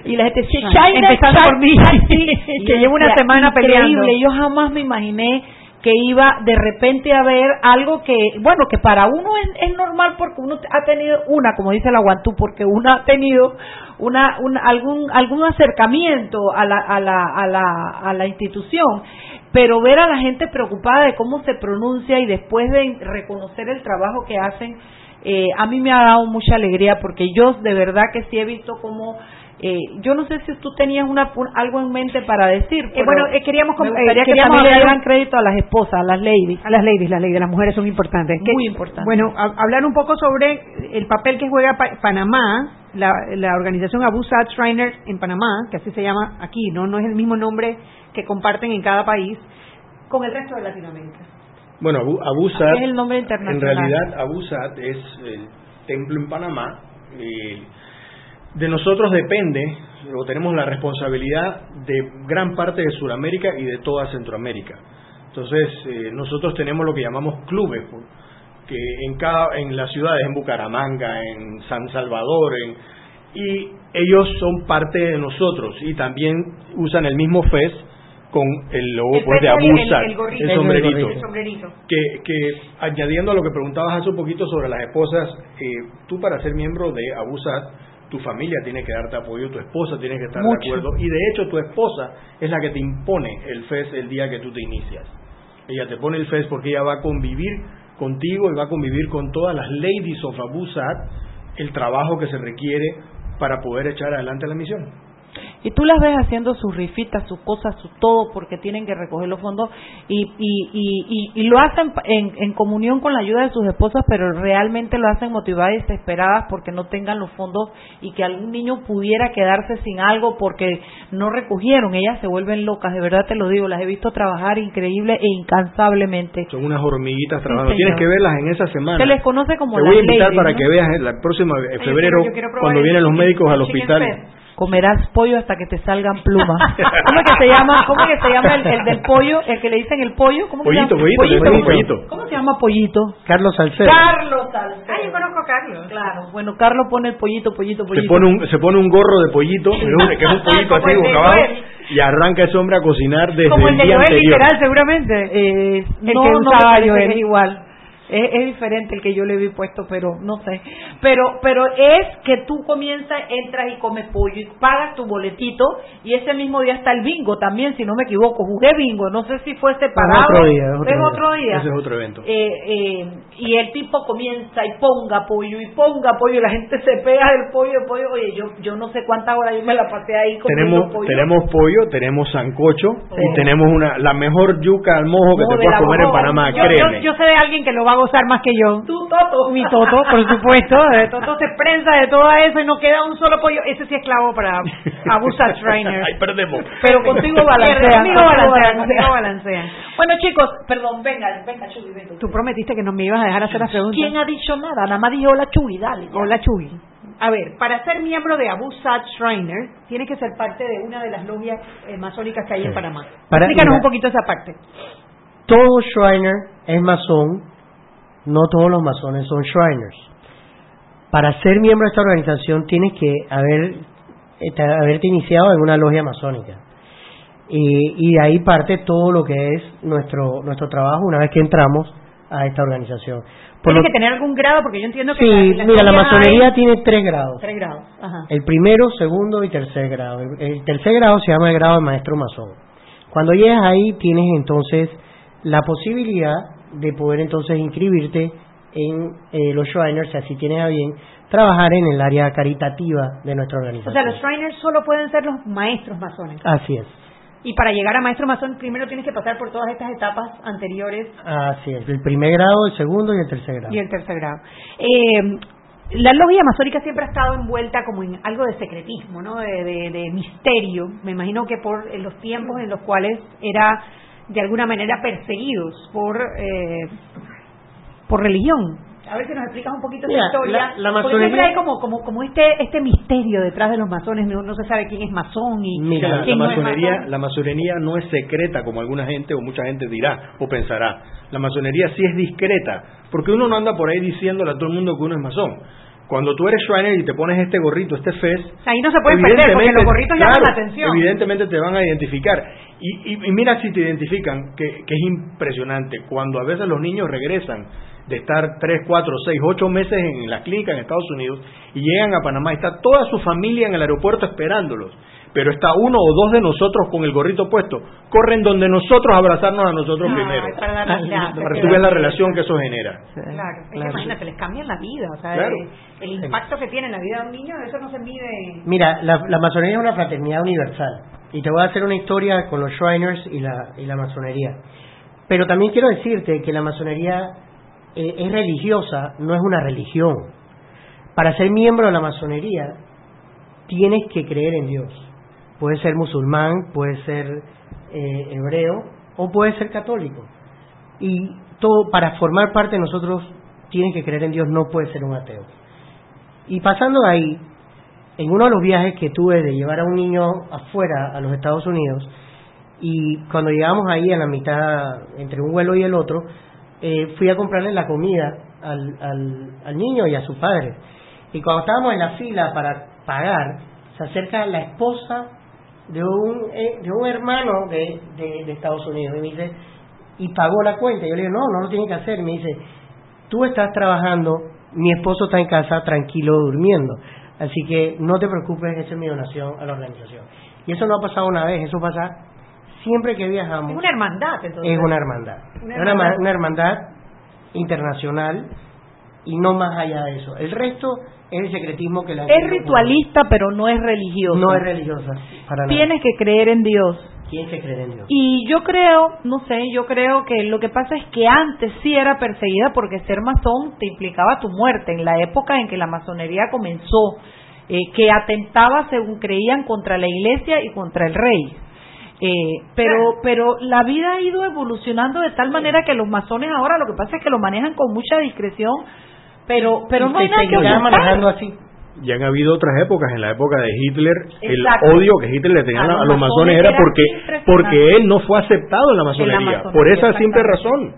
Y la gente decía, Empezando por mí, Schreiner". que llevo una semana peleando. increíble. Yo jamás me imaginé que iba de repente a ver algo que, bueno, que para uno es, es normal porque uno ha tenido una, como dice la Guantú, porque uno ha tenido una, un- algún, algún acercamiento a la, a, la, a, la, a la institución, pero ver a la gente preocupada de cómo se pronuncia y después de reconocer el trabajo que hacen, eh, a mí me ha dado mucha alegría porque yo de verdad que sí he visto cómo eh, yo no sé si tú tenías una, un- algo en mente para decir. pero bueno, eh, queríamos me gustaría eh, que queríamos también le dieran crédito a las esposas, a las ladies. A las ladies, las ladies, las mujeres son importantes. Muy Que- importantes. Bueno, a- hablar un poco sobre el papel que juega Pa- Panamá, la, la organización Abu Saad Shriner en Panamá, que así se llama aquí, no no es el mismo nombre que comparten en cada país, con el resto de Latinoamérica. Bueno, Abu, Abu Saad, Es el nombre en internacional. realidad Abu Saad es el templo en Panamá. eh, de nosotros depende, o tenemos la responsabilidad de gran parte de Sudamérica y de toda Centroamérica. Entonces, eh, nosotros tenemos lo que llamamos clubes, que en cada en las ciudades, en Bucaramanga, en San Salvador, en, y ellos son parte de nosotros y también usan el mismo fez con el logo pues, de Abu Saad, el sombrerito El sombrerito. que, que añadiendo a lo que preguntabas hace un poquito sobre las esposas, eh, tú para ser miembro de Abusat, tu familia tiene que darte apoyo, tu esposa tiene que estar Mucho. de acuerdo y de hecho tu esposa es la que te impone el FES el día que tú te inicias. Ella te pone el FES porque ella va a convivir contigo y va a convivir con todas las ladies of Abusat el trabajo que se requiere para poder echar adelante la misión. Y tú las ves haciendo sus rifitas, sus cosas, su todo, porque tienen que recoger los fondos y, y, y, y, y lo hacen en, en comunión con la ayuda de sus esposas, pero realmente lo hacen motivadas y desesperadas porque no tengan los fondos y que algún niño pudiera quedarse sin algo porque no recogieron. Ellas se vuelven locas, de verdad te lo digo, las he visto trabajar increíble e incansablemente. Son unas hormiguitas trabajando. Tienes que verlas en esa semana. Se les conoce como Te voy a invitar para ¿no? que veas el próximo Ay, yo febrero cuando vienen los médicos al hospital. Comerás pollo hasta que te salgan plumas. ¿Cómo es que se llama? ¿Cómo es que se llama el, el del pollo? El que le dicen el pollo. ¿Cómo Pollito, se llama? pollito, decimos pollito. ¿Cómo se llama pollito? Carlos Salcedo. Carlos Salcedo. Ah, yo conozco a Carlos. Claro. Bueno, Carlos pone el pollito, pollito, Se pollito. pone, un, se pone un gorro de pollito, que es un- pollito Como así boca y arranca ese hombre a cocinar desde Como el de día Joel, anterior. literal, seguramente. Eh, El no, que no usaba parece Joel. es igual. Es, es diferente el que yo le vi puesto, pero no sé. Pero pero es que tú comienzas, entras y comes pollo y pagas tu boletito y ese mismo día está el bingo también, si no me equivoco. Jugué bingo, no sé si fue separado. otro día, es otro es día. otro día. Ese es otro evento. Eh, eh, y el tipo comienza y ponga pollo y ponga pollo y la gente se pega del pollo, del pollo. Oye, yo yo no sé cuántas horas yo me la pasé ahí comiendo Tenemos, pollo. tenemos pollo, tenemos sancocho Sí. y tenemos una la mejor yuca al mojo que Mojo te puedas comer en. Panamá, Yo, yo, créeme. yo sé de alguien que lo va a gozar más que yo. Tu Toto. Mi Toto, por supuesto. Toto se prensa de todo eso y no queda un solo pollo. Ese sí es clavo para Abusa Trainer. Ahí perdemos. Pero contigo balancean. Conmigo balancean, conmigo balancean. Bueno, chicos, perdón, venga, venga, Chubi, ven tú. Prometiste que no me ibas a dejar hacer las preguntas. ¿Quién ha dicho nada? Nada más dijo hola, Chubi, dale. Hola, Chubi. A ver, para ser miembro de Abu Sat Shriner, tienes que ser parte de una de las logias eh, masónicas que hay en Panamá. Para- Explícanos mira. un poquito esa parte. Todo Shriner es masón, no todos los masones son Shriners. Para ser miembro de esta organización tienes que haber eh, te- haberte iniciado en una logia masónica. Y, y de ahí parte todo lo que es nuestro nuestro trabajo una vez que entramos a esta organización. Por Tienes lo- que tener algún grado porque yo entiendo que sí, mira, la masonería hay tiene tres grados. tres grados. Ajá. El primero, segundo y tercer grado. El, el tercer grado se llama el grado de maestro masón. Cuando llegas ahí tienes entonces la posibilidad de poder entonces inscribirte en eh, los Shriners, si así tienes a bien, trabajar en el área caritativa de nuestra O organización. sea, los Shriners solo pueden ser los maestros masones. Así es, Y para llegar a maestro masón, primero tienes que pasar por todas estas etapas anteriores así es. El primer grado, el segundo y el tercer grado. y el tercer grado. Eh, la logia masónica siempre ha estado envuelta como en algo de secretismo, ¿no? De, de- de misterio. Me imagino que por en los tiempos en los cuales era de alguna manera perseguidos por eh, por religión. A ver si nos explicas un poquito Mira, esa historia. la- la Porque masonería- siempre hay como como como este este misterio detrás de los masones. No, no se sabe quién es masón y Mira, la, quién la no es masonería, masón. la masonería no es secreta como alguna gente o mucha gente dirá o pensará. La masonería sí es discreta, porque uno no anda por ahí diciéndole a todo el mundo que uno es masón. Cuando tú eres Shriner y te pones este gorrito, este fez, Ahí no se pueden perder porque los gorritos llaman la atención. Evidentemente te van a identificar. Y, y- y mira si te identifican, que, que es impresionante. Cuando a veces los niños regresan de estar 3, 4, 6, 8 meses en la clínica en Estados Unidos y llegan a Panamá, está toda su familia en el aeropuerto esperándolos. Pero está uno o dos de nosotros con el gorrito puesto. Corren donde nosotros abrazarnos a nosotros Ay, primero. para tú veas la relación que eso genera. Claro, es que claro. imagínate, les cambian la vida, o sea, Claro. eh, el impacto que tiene en la vida de un niño, eso no se mide. Mira, la, la masonería es una fraternidad universal. Y te voy a hacer una historia con los Shriners y la, y la masonería. Pero también quiero decirte que la masonería eh, es religiosa, no es una religión. Para ser miembro de la masonería, tienes que creer en Dios. Puedes ser musulmán, puedes ser eh, hebreo o puedes ser católico. Y todo, para formar parte de nosotros, tienes que creer en Dios, no puedes ser un ateo. Y pasando de ahí, en uno de los viajes que tuve de llevar a un niño afuera a los Estados Unidos, y cuando llegamos ahí a la mitad, entre un vuelo y el otro, eh, fui a comprarle la comida al, al, al niño y a su padre. Y cuando estábamos en la fila para pagar, se acerca la esposa de un, eh, de un hermano de, de, de Estados Unidos y me dice, y pagó la cuenta. Yo le digo, no, no lo tiene que hacer. Me dice, tú estás trabajando, mi esposo está en casa tranquilo durmiendo. Así que no te preocupes, esa es mi donación a la organización. Y eso no ha pasado una vez, eso pasa siempre que viajamos. Es una hermandad, entonces. Es una hermandad. Una hermandad internacional y no más allá de eso. El resto es el secretismo que la Es ritualista, pero no es religioso. No es religiosa, para nada. Tienes que creer en Dios. Tienes que creer en Dios. Y yo creo, no sé, yo creo que lo que pasa es que antes sí era perseguida porque ser masón te implicaba tu muerte. En la época en que la masonería comenzó, eh, que atentaba, según creían, contra la iglesia y contra el rey. Eh, pero pero la vida ha ido evolucionando de tal manera que los masones ahora lo que pasa es que lo manejan con mucha discreción, pero pero Y no hay nada que ocultar. manejando así. Y han habido otras épocas, en la época de Hitler, Exacto. el odio que Hitler le tenía A a, los los masones masones era porque porque él no fue aceptado en la masonería, masonería, por esa simple razón.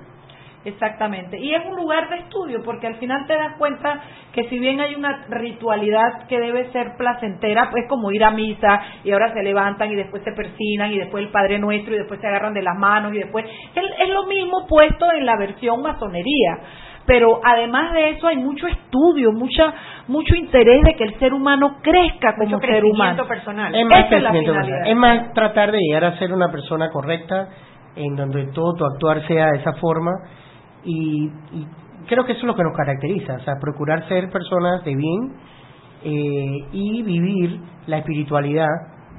Exactamente. Y es un lugar de estudio, porque al final te das cuenta que si bien hay una ritualidad que debe ser placentera, pues como ir a misa y ahora se levantan y después se persinan y después el Padre Nuestro y después se agarran de las manos y después es, es lo mismo puesto en la versión masonería. Pero además de eso hay mucho estudio, mucha mucho interés de que el ser humano crezca como Mucho ser humano. personal. Es más, Esa es la personal. es más tratar de llegar a ser una persona correcta en donde todo tu actuar sea de esa forma y, y creo que eso es lo que nos caracteriza, o sea, procurar ser personas de bien eh, y vivir la espiritualidad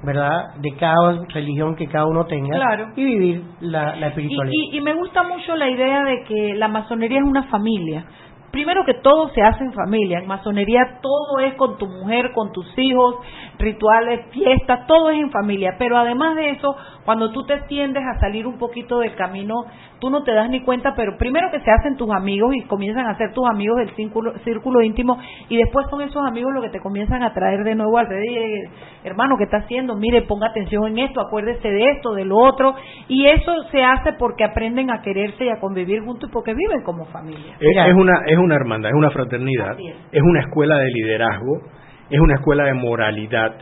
¿verdad? De cada religión que cada uno tenga Claro. y vivir la, la Y, espiritualidad. y- y me gusta mucho la idea de que la masonería es una familia. Primero que todo se hace en familia. En masonería todo es con tu mujer, con tus hijos, rituales, fiestas, todo es en familia. Pero además de eso, cuando tú te tiendes a salir un poquito del camino, tú no te das ni cuenta, pero primero que se hacen tus amigos y comienzan a ser tus amigos del círculo, círculo íntimo y después son esos amigos los que te comienzan a traer de nuevo alrededor. Y, eh, hermano, ¿qué está haciendo? Mire, ponga atención en esto, acuérdese de esto, de lo otro. Y eso se hace porque aprenden a quererse y a convivir juntos y porque viven como familia. Es, es una es una hermandad, es una fraternidad, es. es una escuela de liderazgo, es una escuela de moralidad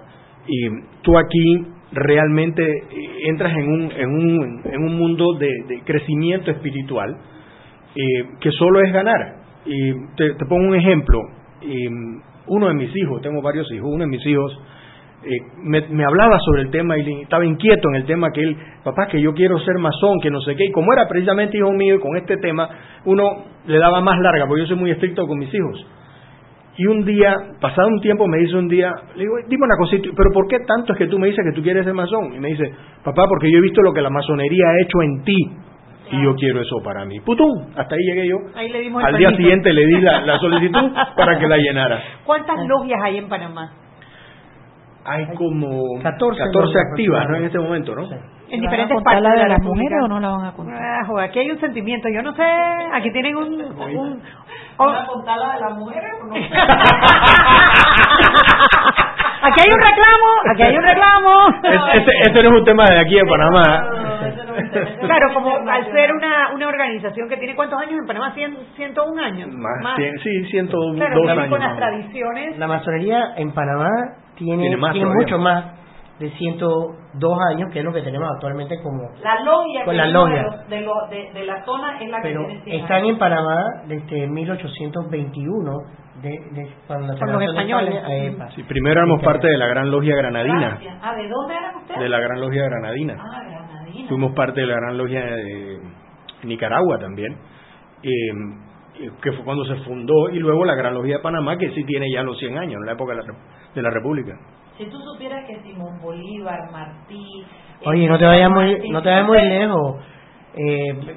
y tú aquí realmente eh, entras en un en un, en un mundo de, de crecimiento espiritual eh, que solo es ganar. Y te, te pongo un ejemplo. Y, uno de mis hijos, tengo varios hijos, uno de mis hijos eh, me, me hablaba sobre el tema y estaba inquieto en el tema que él, papá, que yo quiero ser masón, que no sé qué, y como era precisamente hijo mío y con este tema, uno le daba más larga, porque yo soy muy estricto con mis hijos. Y un día, pasado un tiempo, me dice un día, le digo, dime una cosita, pero ¿por qué tanto es que tú me dices que tú quieres ser masón? Y me dice, papá, porque yo he visto lo que la masonería ha hecho en ti, y yo quiero eso para mí. ¡Putum! Hasta ahí llegué yo. Ahí le dimos Al día siguiente le di la, la solicitud para que la llenara. ¿Cuántas logias hay en Panamá? Hay como 14 activas, ¿no? En este momento, ¿no? En diferentes ¿Van a contar partes la de la las mujeres o no la van a contar? Ah, joder, aquí hay un sentimiento, yo no sé, aquí tienen un... un ¿Van a contar la de las mujeres o no? aquí hay un reclamo, aquí hay un reclamo. Es- Este, este no es un tema de aquí de Panamá. Claro, como al ser una, una organización que tiene cuántos años en Panamá, Cien- 101 años. Más, cien- sí, 102 Claro, también años. con las más tradiciones. La masonería en Panamá tiene, Tiene más tiene mucho más de 102 años, que es lo que tenemos actualmente como... La logia, Con que la logia. de, los- de, lo- de- de la zona es la que Pero tiene cien están años. en Panamá desde 1821, de, de cuando la los de españoles. España, a EPA. Sí, primero éramos parte de la Gran Logia Granadina. Gracias. Ah, ¿de dónde eran ustedes? De la Gran Logia Granadina. Ah, Granadina. Fuimos parte de la Gran Logia de Nicaragua también. eh, que fue cuando se fundó. Y luego la Gran Logia de Panamá, que sí tiene ya los 100 años, en la época de la, de la República. Si tú supieras que Simón Bolívar, Martí... Oye, eh, no te vayas muy, no te vayas muy lejos. Eh,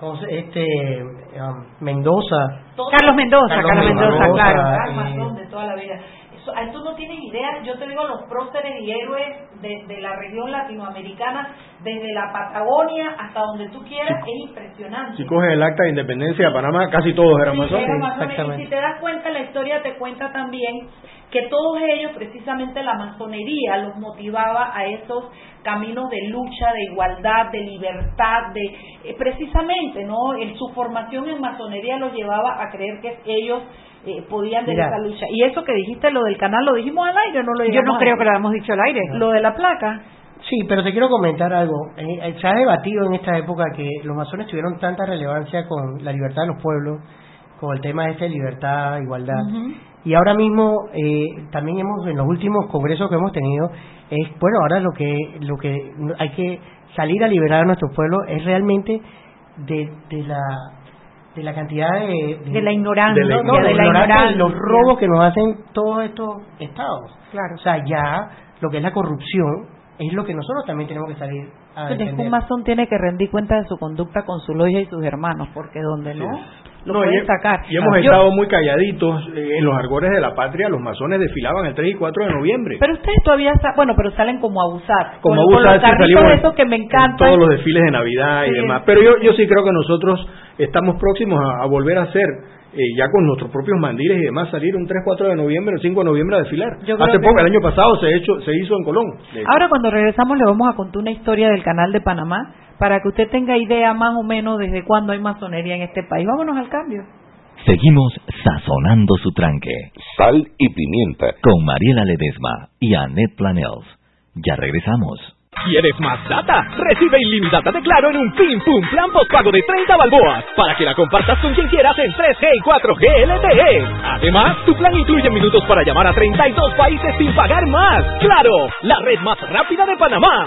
¿cómo se- este um, Mendoza. Carlos Mendoza, Carlos Mendoza, claro. Armas eh, son de toda la vida. Ah, tú no tienes idea, yo te digo los próceres y héroes de, de la región latinoamericana, desde la Patagonia hasta donde tú quieras, es impresionante. Si coges el acta de independencia de Panamá, casi todos eran Sí, masones. eran masones. Y si te das cuenta, la historia te cuenta también que todos ellos, precisamente la masonería, los motivaba a esos caminos de lucha, de igualdad, de libertad, de eh, precisamente, ¿no? En su formación en masonería los llevaba a creer que ellos eh, podían de Mira. esa lucha. Y eso que dijiste, lo del canal, lo dijimos al aire, o no lo Yo dijimos no creo que lo hayamos dicho al aire. Lo de la placa. Sí, pero te quiero comentar algo. Eh, eh, se ha debatido en esta época que los masones tuvieron tanta relevancia con la libertad de los pueblos, con el tema este de libertad, igualdad. Y ahora mismo eh, también hemos en los últimos congresos que hemos tenido es bueno ahora lo que lo que hay que salir a liberar a nuestro pueblo es realmente de, de la de la cantidad de, De la ignorancia, de la, no, de la ignorancia los robos que nos hacen todos estos estados. Claro. o sea ya lo que es la corrupción es lo que nosotros también tenemos que salir a Entonces, defender. un masón tiene que rendir cuenta de su conducta con su logia y sus hermanos, porque donde no, lo No, pueden sacar. y hemos estado muy calladitos eh, en los argores de la patria. Los masones desfilaban el 3 y 4 de noviembre. Pero ustedes todavía bueno, pero salen como a abusar. como con, con abusar, los salimos en- esos que me en encantan. todos los desfiles de Navidad y demás. Pero yo, yo sí creo que nosotros estamos próximos a, a volver a hacer, eh, ya con nuestros propios mandiles y demás, salir un 3, 4 de noviembre, el 5 de noviembre a desfilar. Hace que- poco, el año pasado, se, hecho, se hizo en Colón. Ahora cuando regresamos le vamos a contar una historia del canal de Panamá para que usted tenga idea más o menos desde cuándo hay masonería en este país. Vámonos al cambio. Seguimos sazonando su tranque. Sal y pimienta. Con Mariela Ledesma y Annette Planels. Ya regresamos. ¿Quieres más data? Recibe ilimitada de Claro en un Pim Pum Plan postpago de 30 balboas para que la compartas con quien quieras en 3G y 4G LTE. Además, tu plan incluye minutos para llamar a 32 países sin pagar más. ¡Claro! La red más rápida de Panamá.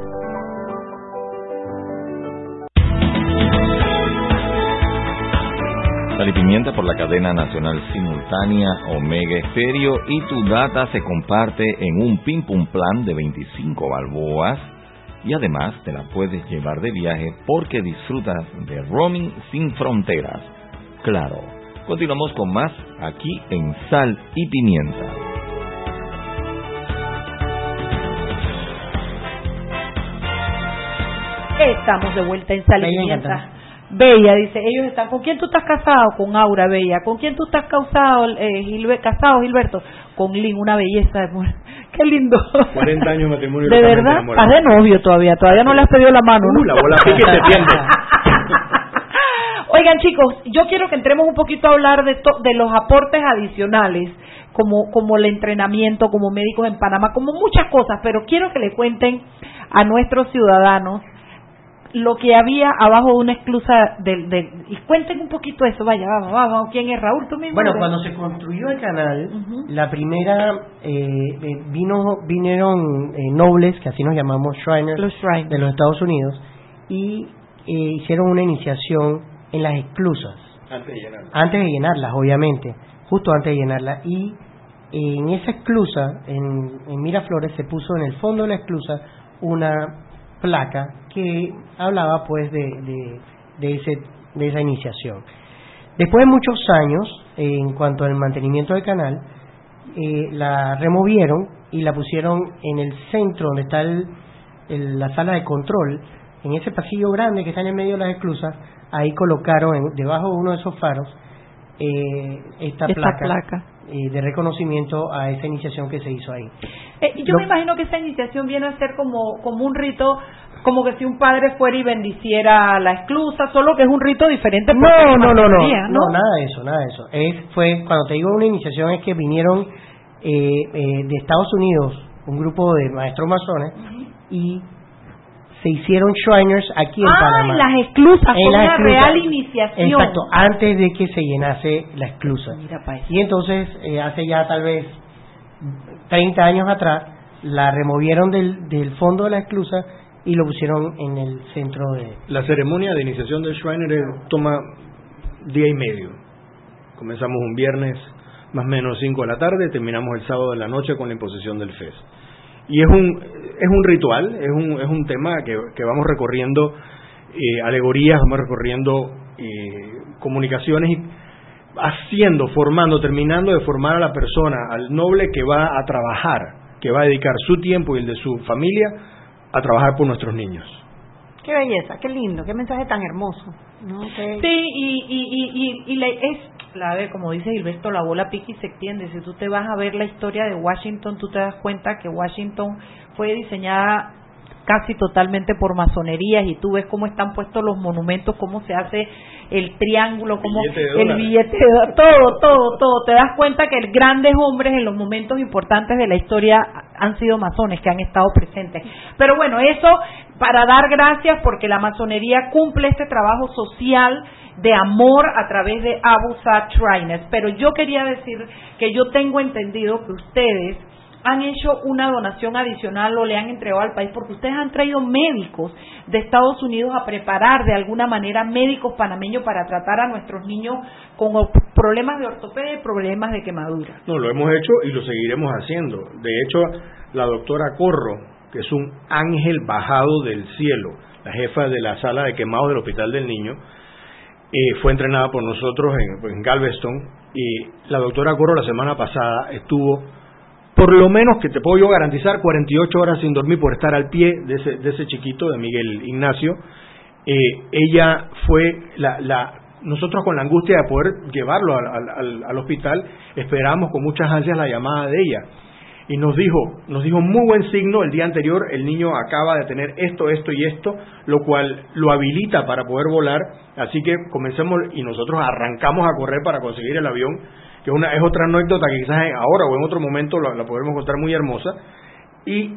Sal y Pimienta por la cadena nacional simultánea Omega Estéreo y tu data se comparte en un Pim Pum Plan de 25 balboas y además te la puedes llevar de viaje porque disfrutas de roaming sin fronteras. Claro. Continuamos con más aquí en Sal y Pimienta. Estamos de vuelta en Sal y Pimienta. Bella dice, ellos están, ¿con quién tú estás casado? Con Aura Bella. ¿Con quién tú estás casado, eh, casado Gilberto? Con Lin, una belleza de mujer. Qué lindo. 40 años de matrimonio. De verdad, estás de novio todavía, todavía no le has pedido la mano. Uh, la bola pique se tiende. Oigan chicos, yo quiero que entremos un poquito a hablar de, de los aportes adicionales como, como el entrenamiento como médicos en Panamá, como muchas cosas, pero quiero que le cuenten a nuestros ciudadanos lo que había abajo de una esclusa del, y cuenten un poquito eso vaya vamos vamos quién es Raúl tú mismo bueno cuando se construyó el canal la primera eh, eh, vino vinieron eh, nobles que así nos llamamos Shriners, de los Estados Unidos y hicieron una iniciación en las esclusas. Antes de llenarlas. Antes de llenarlas obviamente justo antes de llenarlas. Y en esa esclusa en, en Miraflores se puso en el fondo de la esclusa una placa que hablaba pues de, de, ese, de esa iniciación. Después de muchos años, en cuanto al mantenimiento del canal, eh, la removieron y la pusieron en el centro donde está el, la sala de control, en ese pasillo grande que está en el medio de las esclusas, ahí colocaron debajo de uno de esos faros eh, esta, placa, eh, de reconocimiento a esa iniciación que se hizo ahí. Eh, yo me imagino que esa iniciación viene a ser como, como un rito como que si un padre fuera y bendiciera la esclusa, solo que es un rito diferente. No, no, no, no, no, nada de eso, nada de eso. Es, fue, cuando te digo una iniciación es que vinieron eh, de Estados Unidos un grupo de maestros masones y se hicieron Shriners aquí en ah, Panamá. en las esclusas, en una real iniciación. Exacto, antes de que se llenase la esclusa. y entonces, eh, hace ya tal vez 30 años atrás, la removieron del, del fondo de la esclusa y lo pusieron en el centro de... La ceremonia de iniciación del Shriner toma día y medio. Comenzamos un viernes más o menos 5 de la tarde, terminamos el sábado de la noche con la imposición del FES y es un, es un ritual, es un, es un tema que, que vamos recorriendo eh, alegorías, vamos recorriendo eh, comunicaciones y haciendo, formando, terminando de formar a la persona, al noble que va a trabajar, que va a dedicar su tiempo y el de su familia a trabajar por nuestros niños. Qué belleza, qué lindo, qué mensaje tan hermoso. Sí, y, y, y, y, es clave, como dice Gilberto, la bola y se extiende. Si tú te vas a ver la historia de Washington, tú te das cuenta que Washington fue diseñada casi totalmente por masonerías y tú ves cómo están puestos los monumentos, cómo se hace el triángulo, cómo el billete, de, todo, todo, todo. Te das cuenta que grandes hombres en los momentos importantes de la historia han sido masones que han estado presentes. Pero bueno, eso para dar gracias porque la masonería cumple este trabajo social de amor a través de Abu Trainers. Pero yo quería decir que yo tengo entendido que ustedes han hecho una donación adicional o le han entregado al país porque ustedes han traído médicos de Estados Unidos a preparar de alguna manera médicos panameños para tratar a nuestros niños con problemas de ortopedia y problemas de quemadura. No, lo hemos hecho y lo seguiremos haciendo. De hecho, la doctora Corro, que es un ángel bajado del cielo, la jefa de la sala de quemados del Hospital del Niño, eh, fue entrenada por nosotros en, en Galveston y la doctora Corro la semana pasada estuvo por lo menos que te puedo yo garantizar 48 horas sin dormir por estar al pie de ese, de ese chiquito, de Miguel Ignacio. Eh, ella fue la, nosotros con la angustia de poder llevarlo al, al, hospital, esperamos con muchas ansias la llamada de ella. Y nos dijo, nos dijo muy buen signo, el día anterior el niño acaba de tener esto, esto y esto, lo cual lo habilita para poder volar, así que comencemos y nosotros arrancamos a correr para conseguir el avión que una, es otra anécdota que quizás ahora o en otro momento la, podremos contar muy hermosa. Y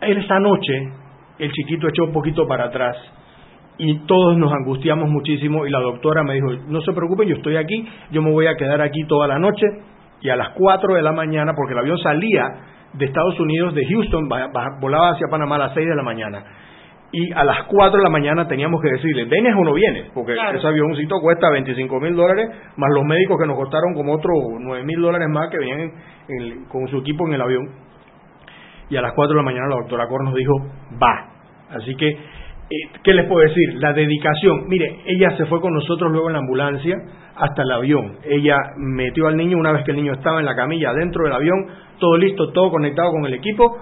esa noche el chiquito echó un poquito para atrás y todos nos angustiamos muchísimo y la doctora me dijo, no se preocupen, yo estoy aquí, yo me voy a quedar aquí toda la noche y a las 4 de la mañana, porque el avión salía de Estados Unidos, de Houston, volaba hacia Panamá a las 6 de la mañana y a las 4 de la mañana teníamos que decirle, ¿vienes o no vienes? Porque ese avioncito cuesta 25 mil dólares, más los médicos que nos costaron como otros 9 mil dólares más que venían con su equipo en el avión. Y a las 4 de la mañana la doctora Cor nos dijo, va. Así que, eh, ¿qué les puedo decir? La dedicación. Mire, ella se fue con nosotros luego en la ambulancia hasta el avión. Ella metió al niño una vez que el niño estaba en la camilla dentro del avión, todo listo, todo conectado con el equipo.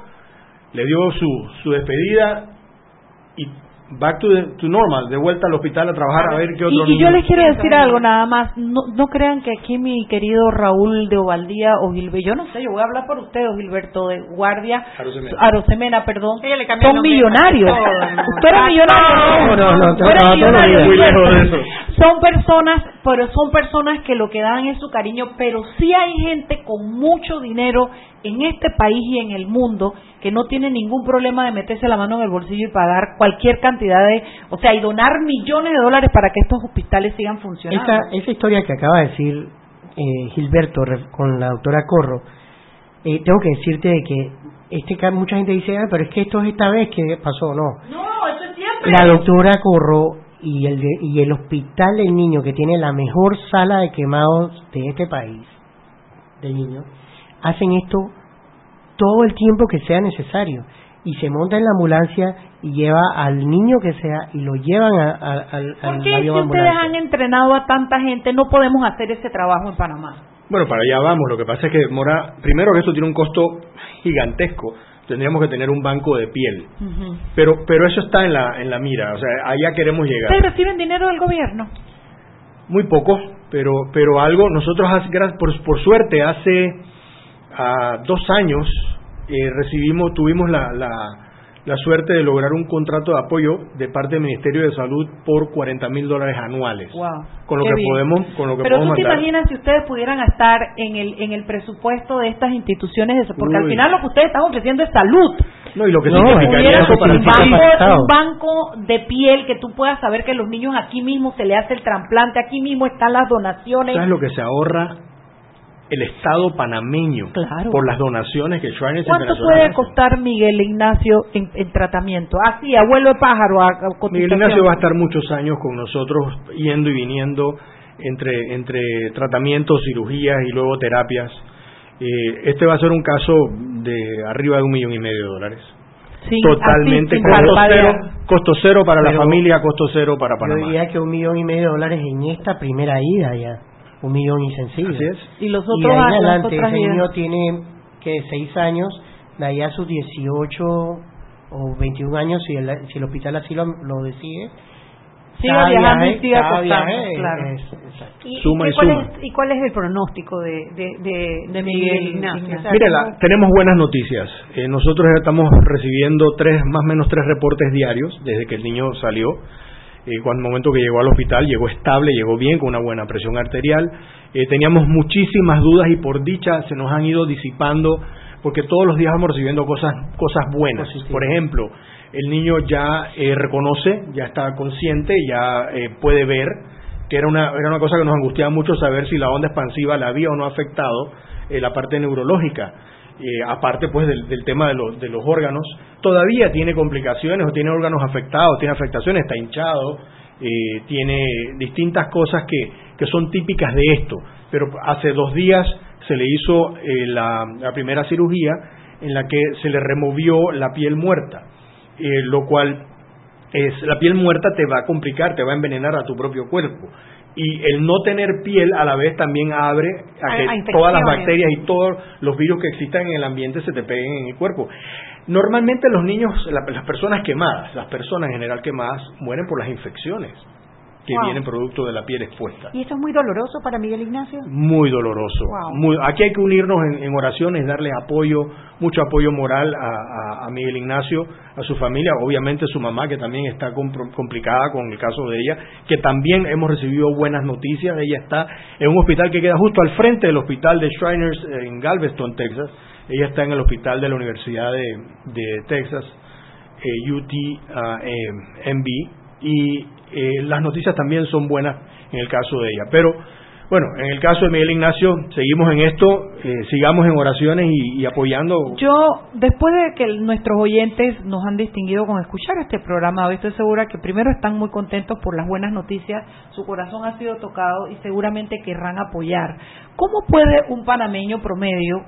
Le dio su, su despedida, y back to, to normal, de vuelta al hospital a trabajar a ver qué otro Y, y yo les quiero decir algo nada más, no, no crean que aquí mi querido Raúl de Ovaldía o Gilberto, yo no sé, yo voy a hablar por usted o Gilberto de Guardia, Arosemena, perdón, son millonarios. Tú eres millonario. No, no, no, Son personas, pero son personas que lo que dan es su cariño, pero sí hay gente con mucho dinero en este país y en el mundo que no tiene ningún problema de meterse la mano en el bolsillo y pagar cualquier cantidad de, o sea, y donar millones de dólares para que estos hospitales sigan funcionando. Esa, esa historia que acaba de decir eh, Gilberto con la doctora Corro, eh, tengo que decirte de que este mucha gente dice, ah, pero es que esto es esta vez que pasó, no. No, eso es siempre. La doctora Corro y el, y el hospital del niño que tiene la mejor sala de quemados de este país, de niños, hacen esto todo el tiempo que sea necesario y se monta en la ambulancia y lleva al niño que sea y lo llevan al ¿Por qué si ustedes han entrenado a tanta gente no podemos hacer ese trabajo en Panamá? Bueno, para allá vamos. Lo que pasa es que, Mora, primero que esto tiene un costo gigantesco. Tendríamos que tener un banco de piel. pero pero eso está en la, en la mira. O sea, allá queremos llegar. ¿Ustedes reciben dinero del gobierno? Muy poco, pero, pero algo. Nosotros, por, por suerte, hace a dos años eh, recibimos, tuvimos la, la, la, suerte de lograr un contrato de apoyo de parte del Ministerio de Salud por 40 mil dólares anuales. con lo que podemos, con lo que Pero tú te imaginas si ustedes pudieran estar en el en el presupuesto de estas instituciones, porque al final lo que ustedes están ofreciendo es salud. No, y lo que significaría eso para un banco, un banco de piel que tú puedas saber que los niños aquí mismo se le hace el trasplante, aquí mismo están las donaciones. ¿Sabes lo que se ahorra el Estado panameño por las donaciones que Shriners ¿Cuánto puede costar Miguel Ignacio en, tratamiento? Así, abuelo de pájaro. A, Miguel Ignacio va a estar muchos años con nosotros, yendo y viniendo entre, entre tratamientos, cirugías y luego terapias. Eh, este va a ser un caso de arriba de un millón y medio de dólares. Totalmente costo, cero, costo cero para la familia, costo cero para Panamá. Yo diría que un millón y medio de dólares en esta primera ida ya un millón y sencillo. Y los otros y adelante, ese niño tiene que seis años, de ahí a sus 18 o 21 años, si el, si el hospital así lo, decide, Siga viajando y siga claro. ¿Y, suma y, y cuál suma. Es, ¿Y cuál es el pronóstico de, de, de, de Miguel Ignacio? O sea, Mire, la- ¿cómo- tenemos buenas noticias. Eh, nosotros ya estamos recibiendo tres, más o menos tres reportes diarios desde que el niño salió. Eh, cuando el momento que llegó al hospital llegó estable, llegó bien, con una buena presión arterial. Eh, teníamos muchísimas dudas y por dicha se nos han ido disipando porque todos los días vamos recibiendo cosas, cosas buenas. Por ejemplo, el niño ya eh, reconoce, ya está consciente, ya eh, puede ver, que era una, era una cosa que nos angustiaba mucho saber si la onda expansiva la había o no afectado eh, la parte neurológica. Eh, aparte pues del, del tema de los, de los órganos, todavía tiene complicaciones o tiene órganos afectados, tiene afectaciones, está hinchado, eh, tiene distintas cosas que, que son típicas de esto. Pero hace dos días se le hizo eh, la, la primera cirugía en la que se le removió la piel muerta, eh, lo cual es la piel muerta te va a complicar, te va a envenenar a tu propio cuerpo. Y el no tener piel a la vez también abre a que a todas las bacterias y todos los virus que existan en el ambiente se te peguen en el cuerpo. Normalmente los niños, la- las personas quemadas, las personas en general quemadas, mueren por las infecciones que Wow. vienen producto de la piel expuesta. ¿Y esto es muy doloroso para Miguel Ignacio? Muy doloroso. Wow. Muy- aquí hay que unirnos en, en oraciones, darle apoyo, mucho apoyo moral a, a- a Miguel Ignacio, a su familia, obviamente su mamá que también está compro- complicada con el caso de ella, que también hemos recibido buenas noticias. Ella está en un hospital que queda justo al frente del hospital de Shriners eh, en Galveston, Texas. Ella está en el hospital de la Universidad de, de Texas, eh, UT ah, eh, MB, y eh, las noticias también son buenas en el caso de ella. Pero bueno, en el caso de Miguel Ignacio, seguimos en esto, eh, sigamos en oraciones y, apoyando. Yo, después de que nuestros oyentes nos han distinguido con escuchar este programa, estoy segura que primero están muy contentos por las buenas noticias, su corazón ha sido tocado y seguramente querrán apoyar. ¿Cómo puede un panameño promedio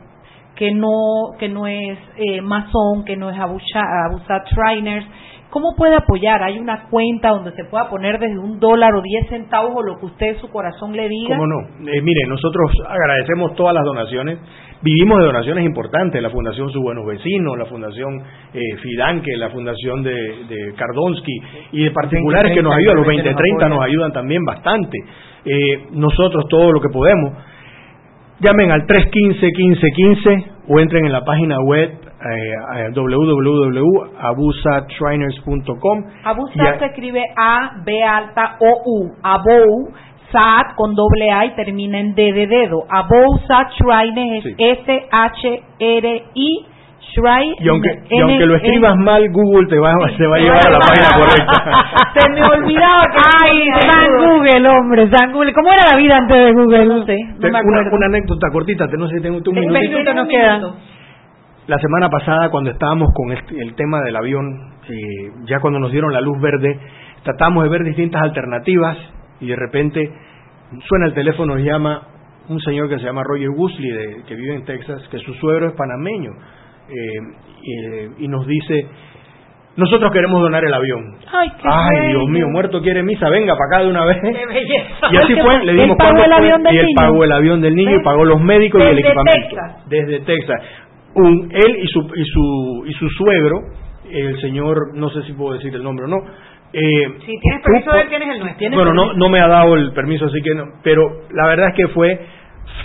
que no que no es eh, masón, que no es abusa, abusat trainers, ¿cómo puede apoyar? ¿Hay una cuenta donde se pueda poner desde un dólar o diez centavos o lo que usted su corazón le diga? ¿Cómo no? Eh, mire, nosotros agradecemos todas las donaciones. Vivimos de donaciones importantes, la Fundación Sus Buenos Vecinos, la Fundación eh, Fidanque, la Fundación de, de Kardonsky y de particulares que nos ayudan, los 2030 nos ayudan también bastante. Eh, nosotros todo lo que podemos. Llamen al 315-1515 o entren en la página web eh, eh, www.abusatshriners.com. Abusat Y se escribe A, B alta, O, U. Abou, Sat con doble A y termina en D de dedo. Abou Sat Shrine es S, Y aunque, y N- aunque lo N- escribas mal, Google te va, te va a llevar a la página correcta. Se me olvidaba que Ay, San Google, hombre, San Google. ¿Cómo era la vida antes de Google? No sé, no me una, anécdota cortita, te- no sé si tengo un Un minutito. minuto nos queda. La semana pasada, cuando estábamos con el, el tema del avión, eh, ya cuando nos dieron la luz verde, tratamos de ver distintas alternativas y de repente suena el teléfono y llama un señor que se llama Roger Woosley, de- que vive en Texas, que su suegro es panameño, eh, y, y nos dice, nosotros queremos donar el avión. Ay, qué Ay, bello. Dios mío, muerto quiere misa, venga para acá de una vez. Qué belleza. Y así fue, le dimos pagó el fue, avión del y él niño. pagó el avión del niño y pagó los médicos y el equipamiento. Texas. Desde Texas. Un, él y su, y su y su suegro, el señor, no sé si puedo decir el nombre o no. Eh, Si tienes permiso de él, tienes el nuestro. bueno, no, no me ha dado el permiso, así que no. Pero la verdad es que fue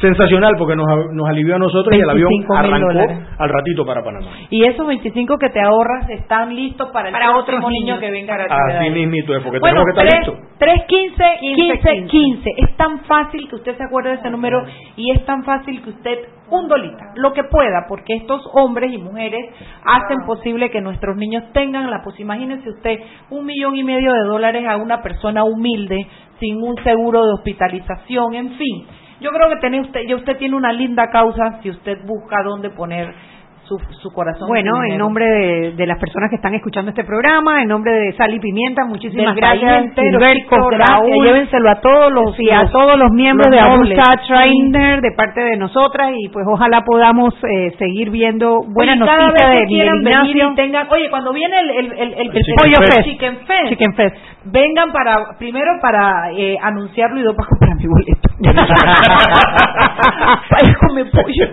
sensacional porque nos, nos alivió a nosotros y el avión 25.000 arrancó dólares. al ratito para Panamá. Y esos 25 que te ahorras están listos para el Para otros niño niños. que venga a la Así mismito es, porque Bueno, tenemos que estar 3, listos. 3, 15, 15, 15, 15. Es tan fácil que usted se acuerde de ese número y es tan fácil que usted, un dolita, lo que pueda, porque estos hombres y mujeres hacen posible que nuestros niños tengan la posibilidad. Imagínense usted un millón y medio de dólares a una persona humilde, sin un seguro de hospitalización, en fin. Yo creo que tiene usted, ya usted tiene una linda causa si usted busca dónde poner su, su corazón. Bueno, en nombre de, de las personas que están escuchando este programa, en nombre de Sal y Pimienta, muchísimas Del gracias. entero, Gilberto, gracias. Llévenselo a todos los, sí, a todos los miembros los de. Abusa Trainer de parte de nosotras y pues ojalá podamos eh, seguir viendo buenas Oye, cada noticias vez de que quieran Miguel venir Ignacio. y tengan, oye, cuando viene el, el, el, el- El el Pollo Fest. Chicken Fest, Chicken Fest. vengan para, primero para eh, anunciarlo y dos para comprar mi boleto. Para comer pollo.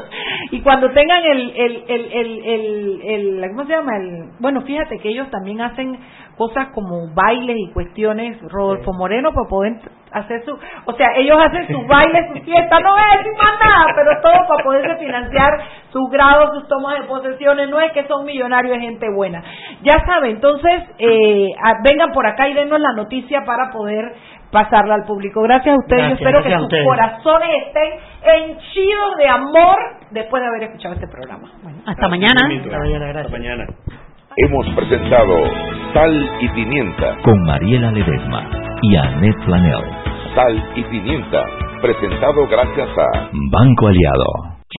y cuando tengan el, el, el, el, el, ¿cómo se llama? El, bueno, fíjate que ellos también hacen cosas como bailes y cuestiones, Rodolfo Moreno, para poder hacer su, o sea, ellos hacen sus bailes, su fiesta, no es decir más nada, pero es todo para poderse financiar sus grados, sus tomas de posesiones, no es que son millonarios, es gente buena. Ya saben, entonces, eh, vengan por acá y denos la noticia para poder pasarla al público. Gracias a ustedes. Yo espero que sus corazones estén henchidos de amor después de haber escuchado este programa. hasta mañana. Hasta mañana, gracias. Hasta mañana. Hemos presentado Sal y Pimienta con Mariela Ledesma y Annette Flanell. Sal y Pimienta, presentado gracias a Banco Aliado.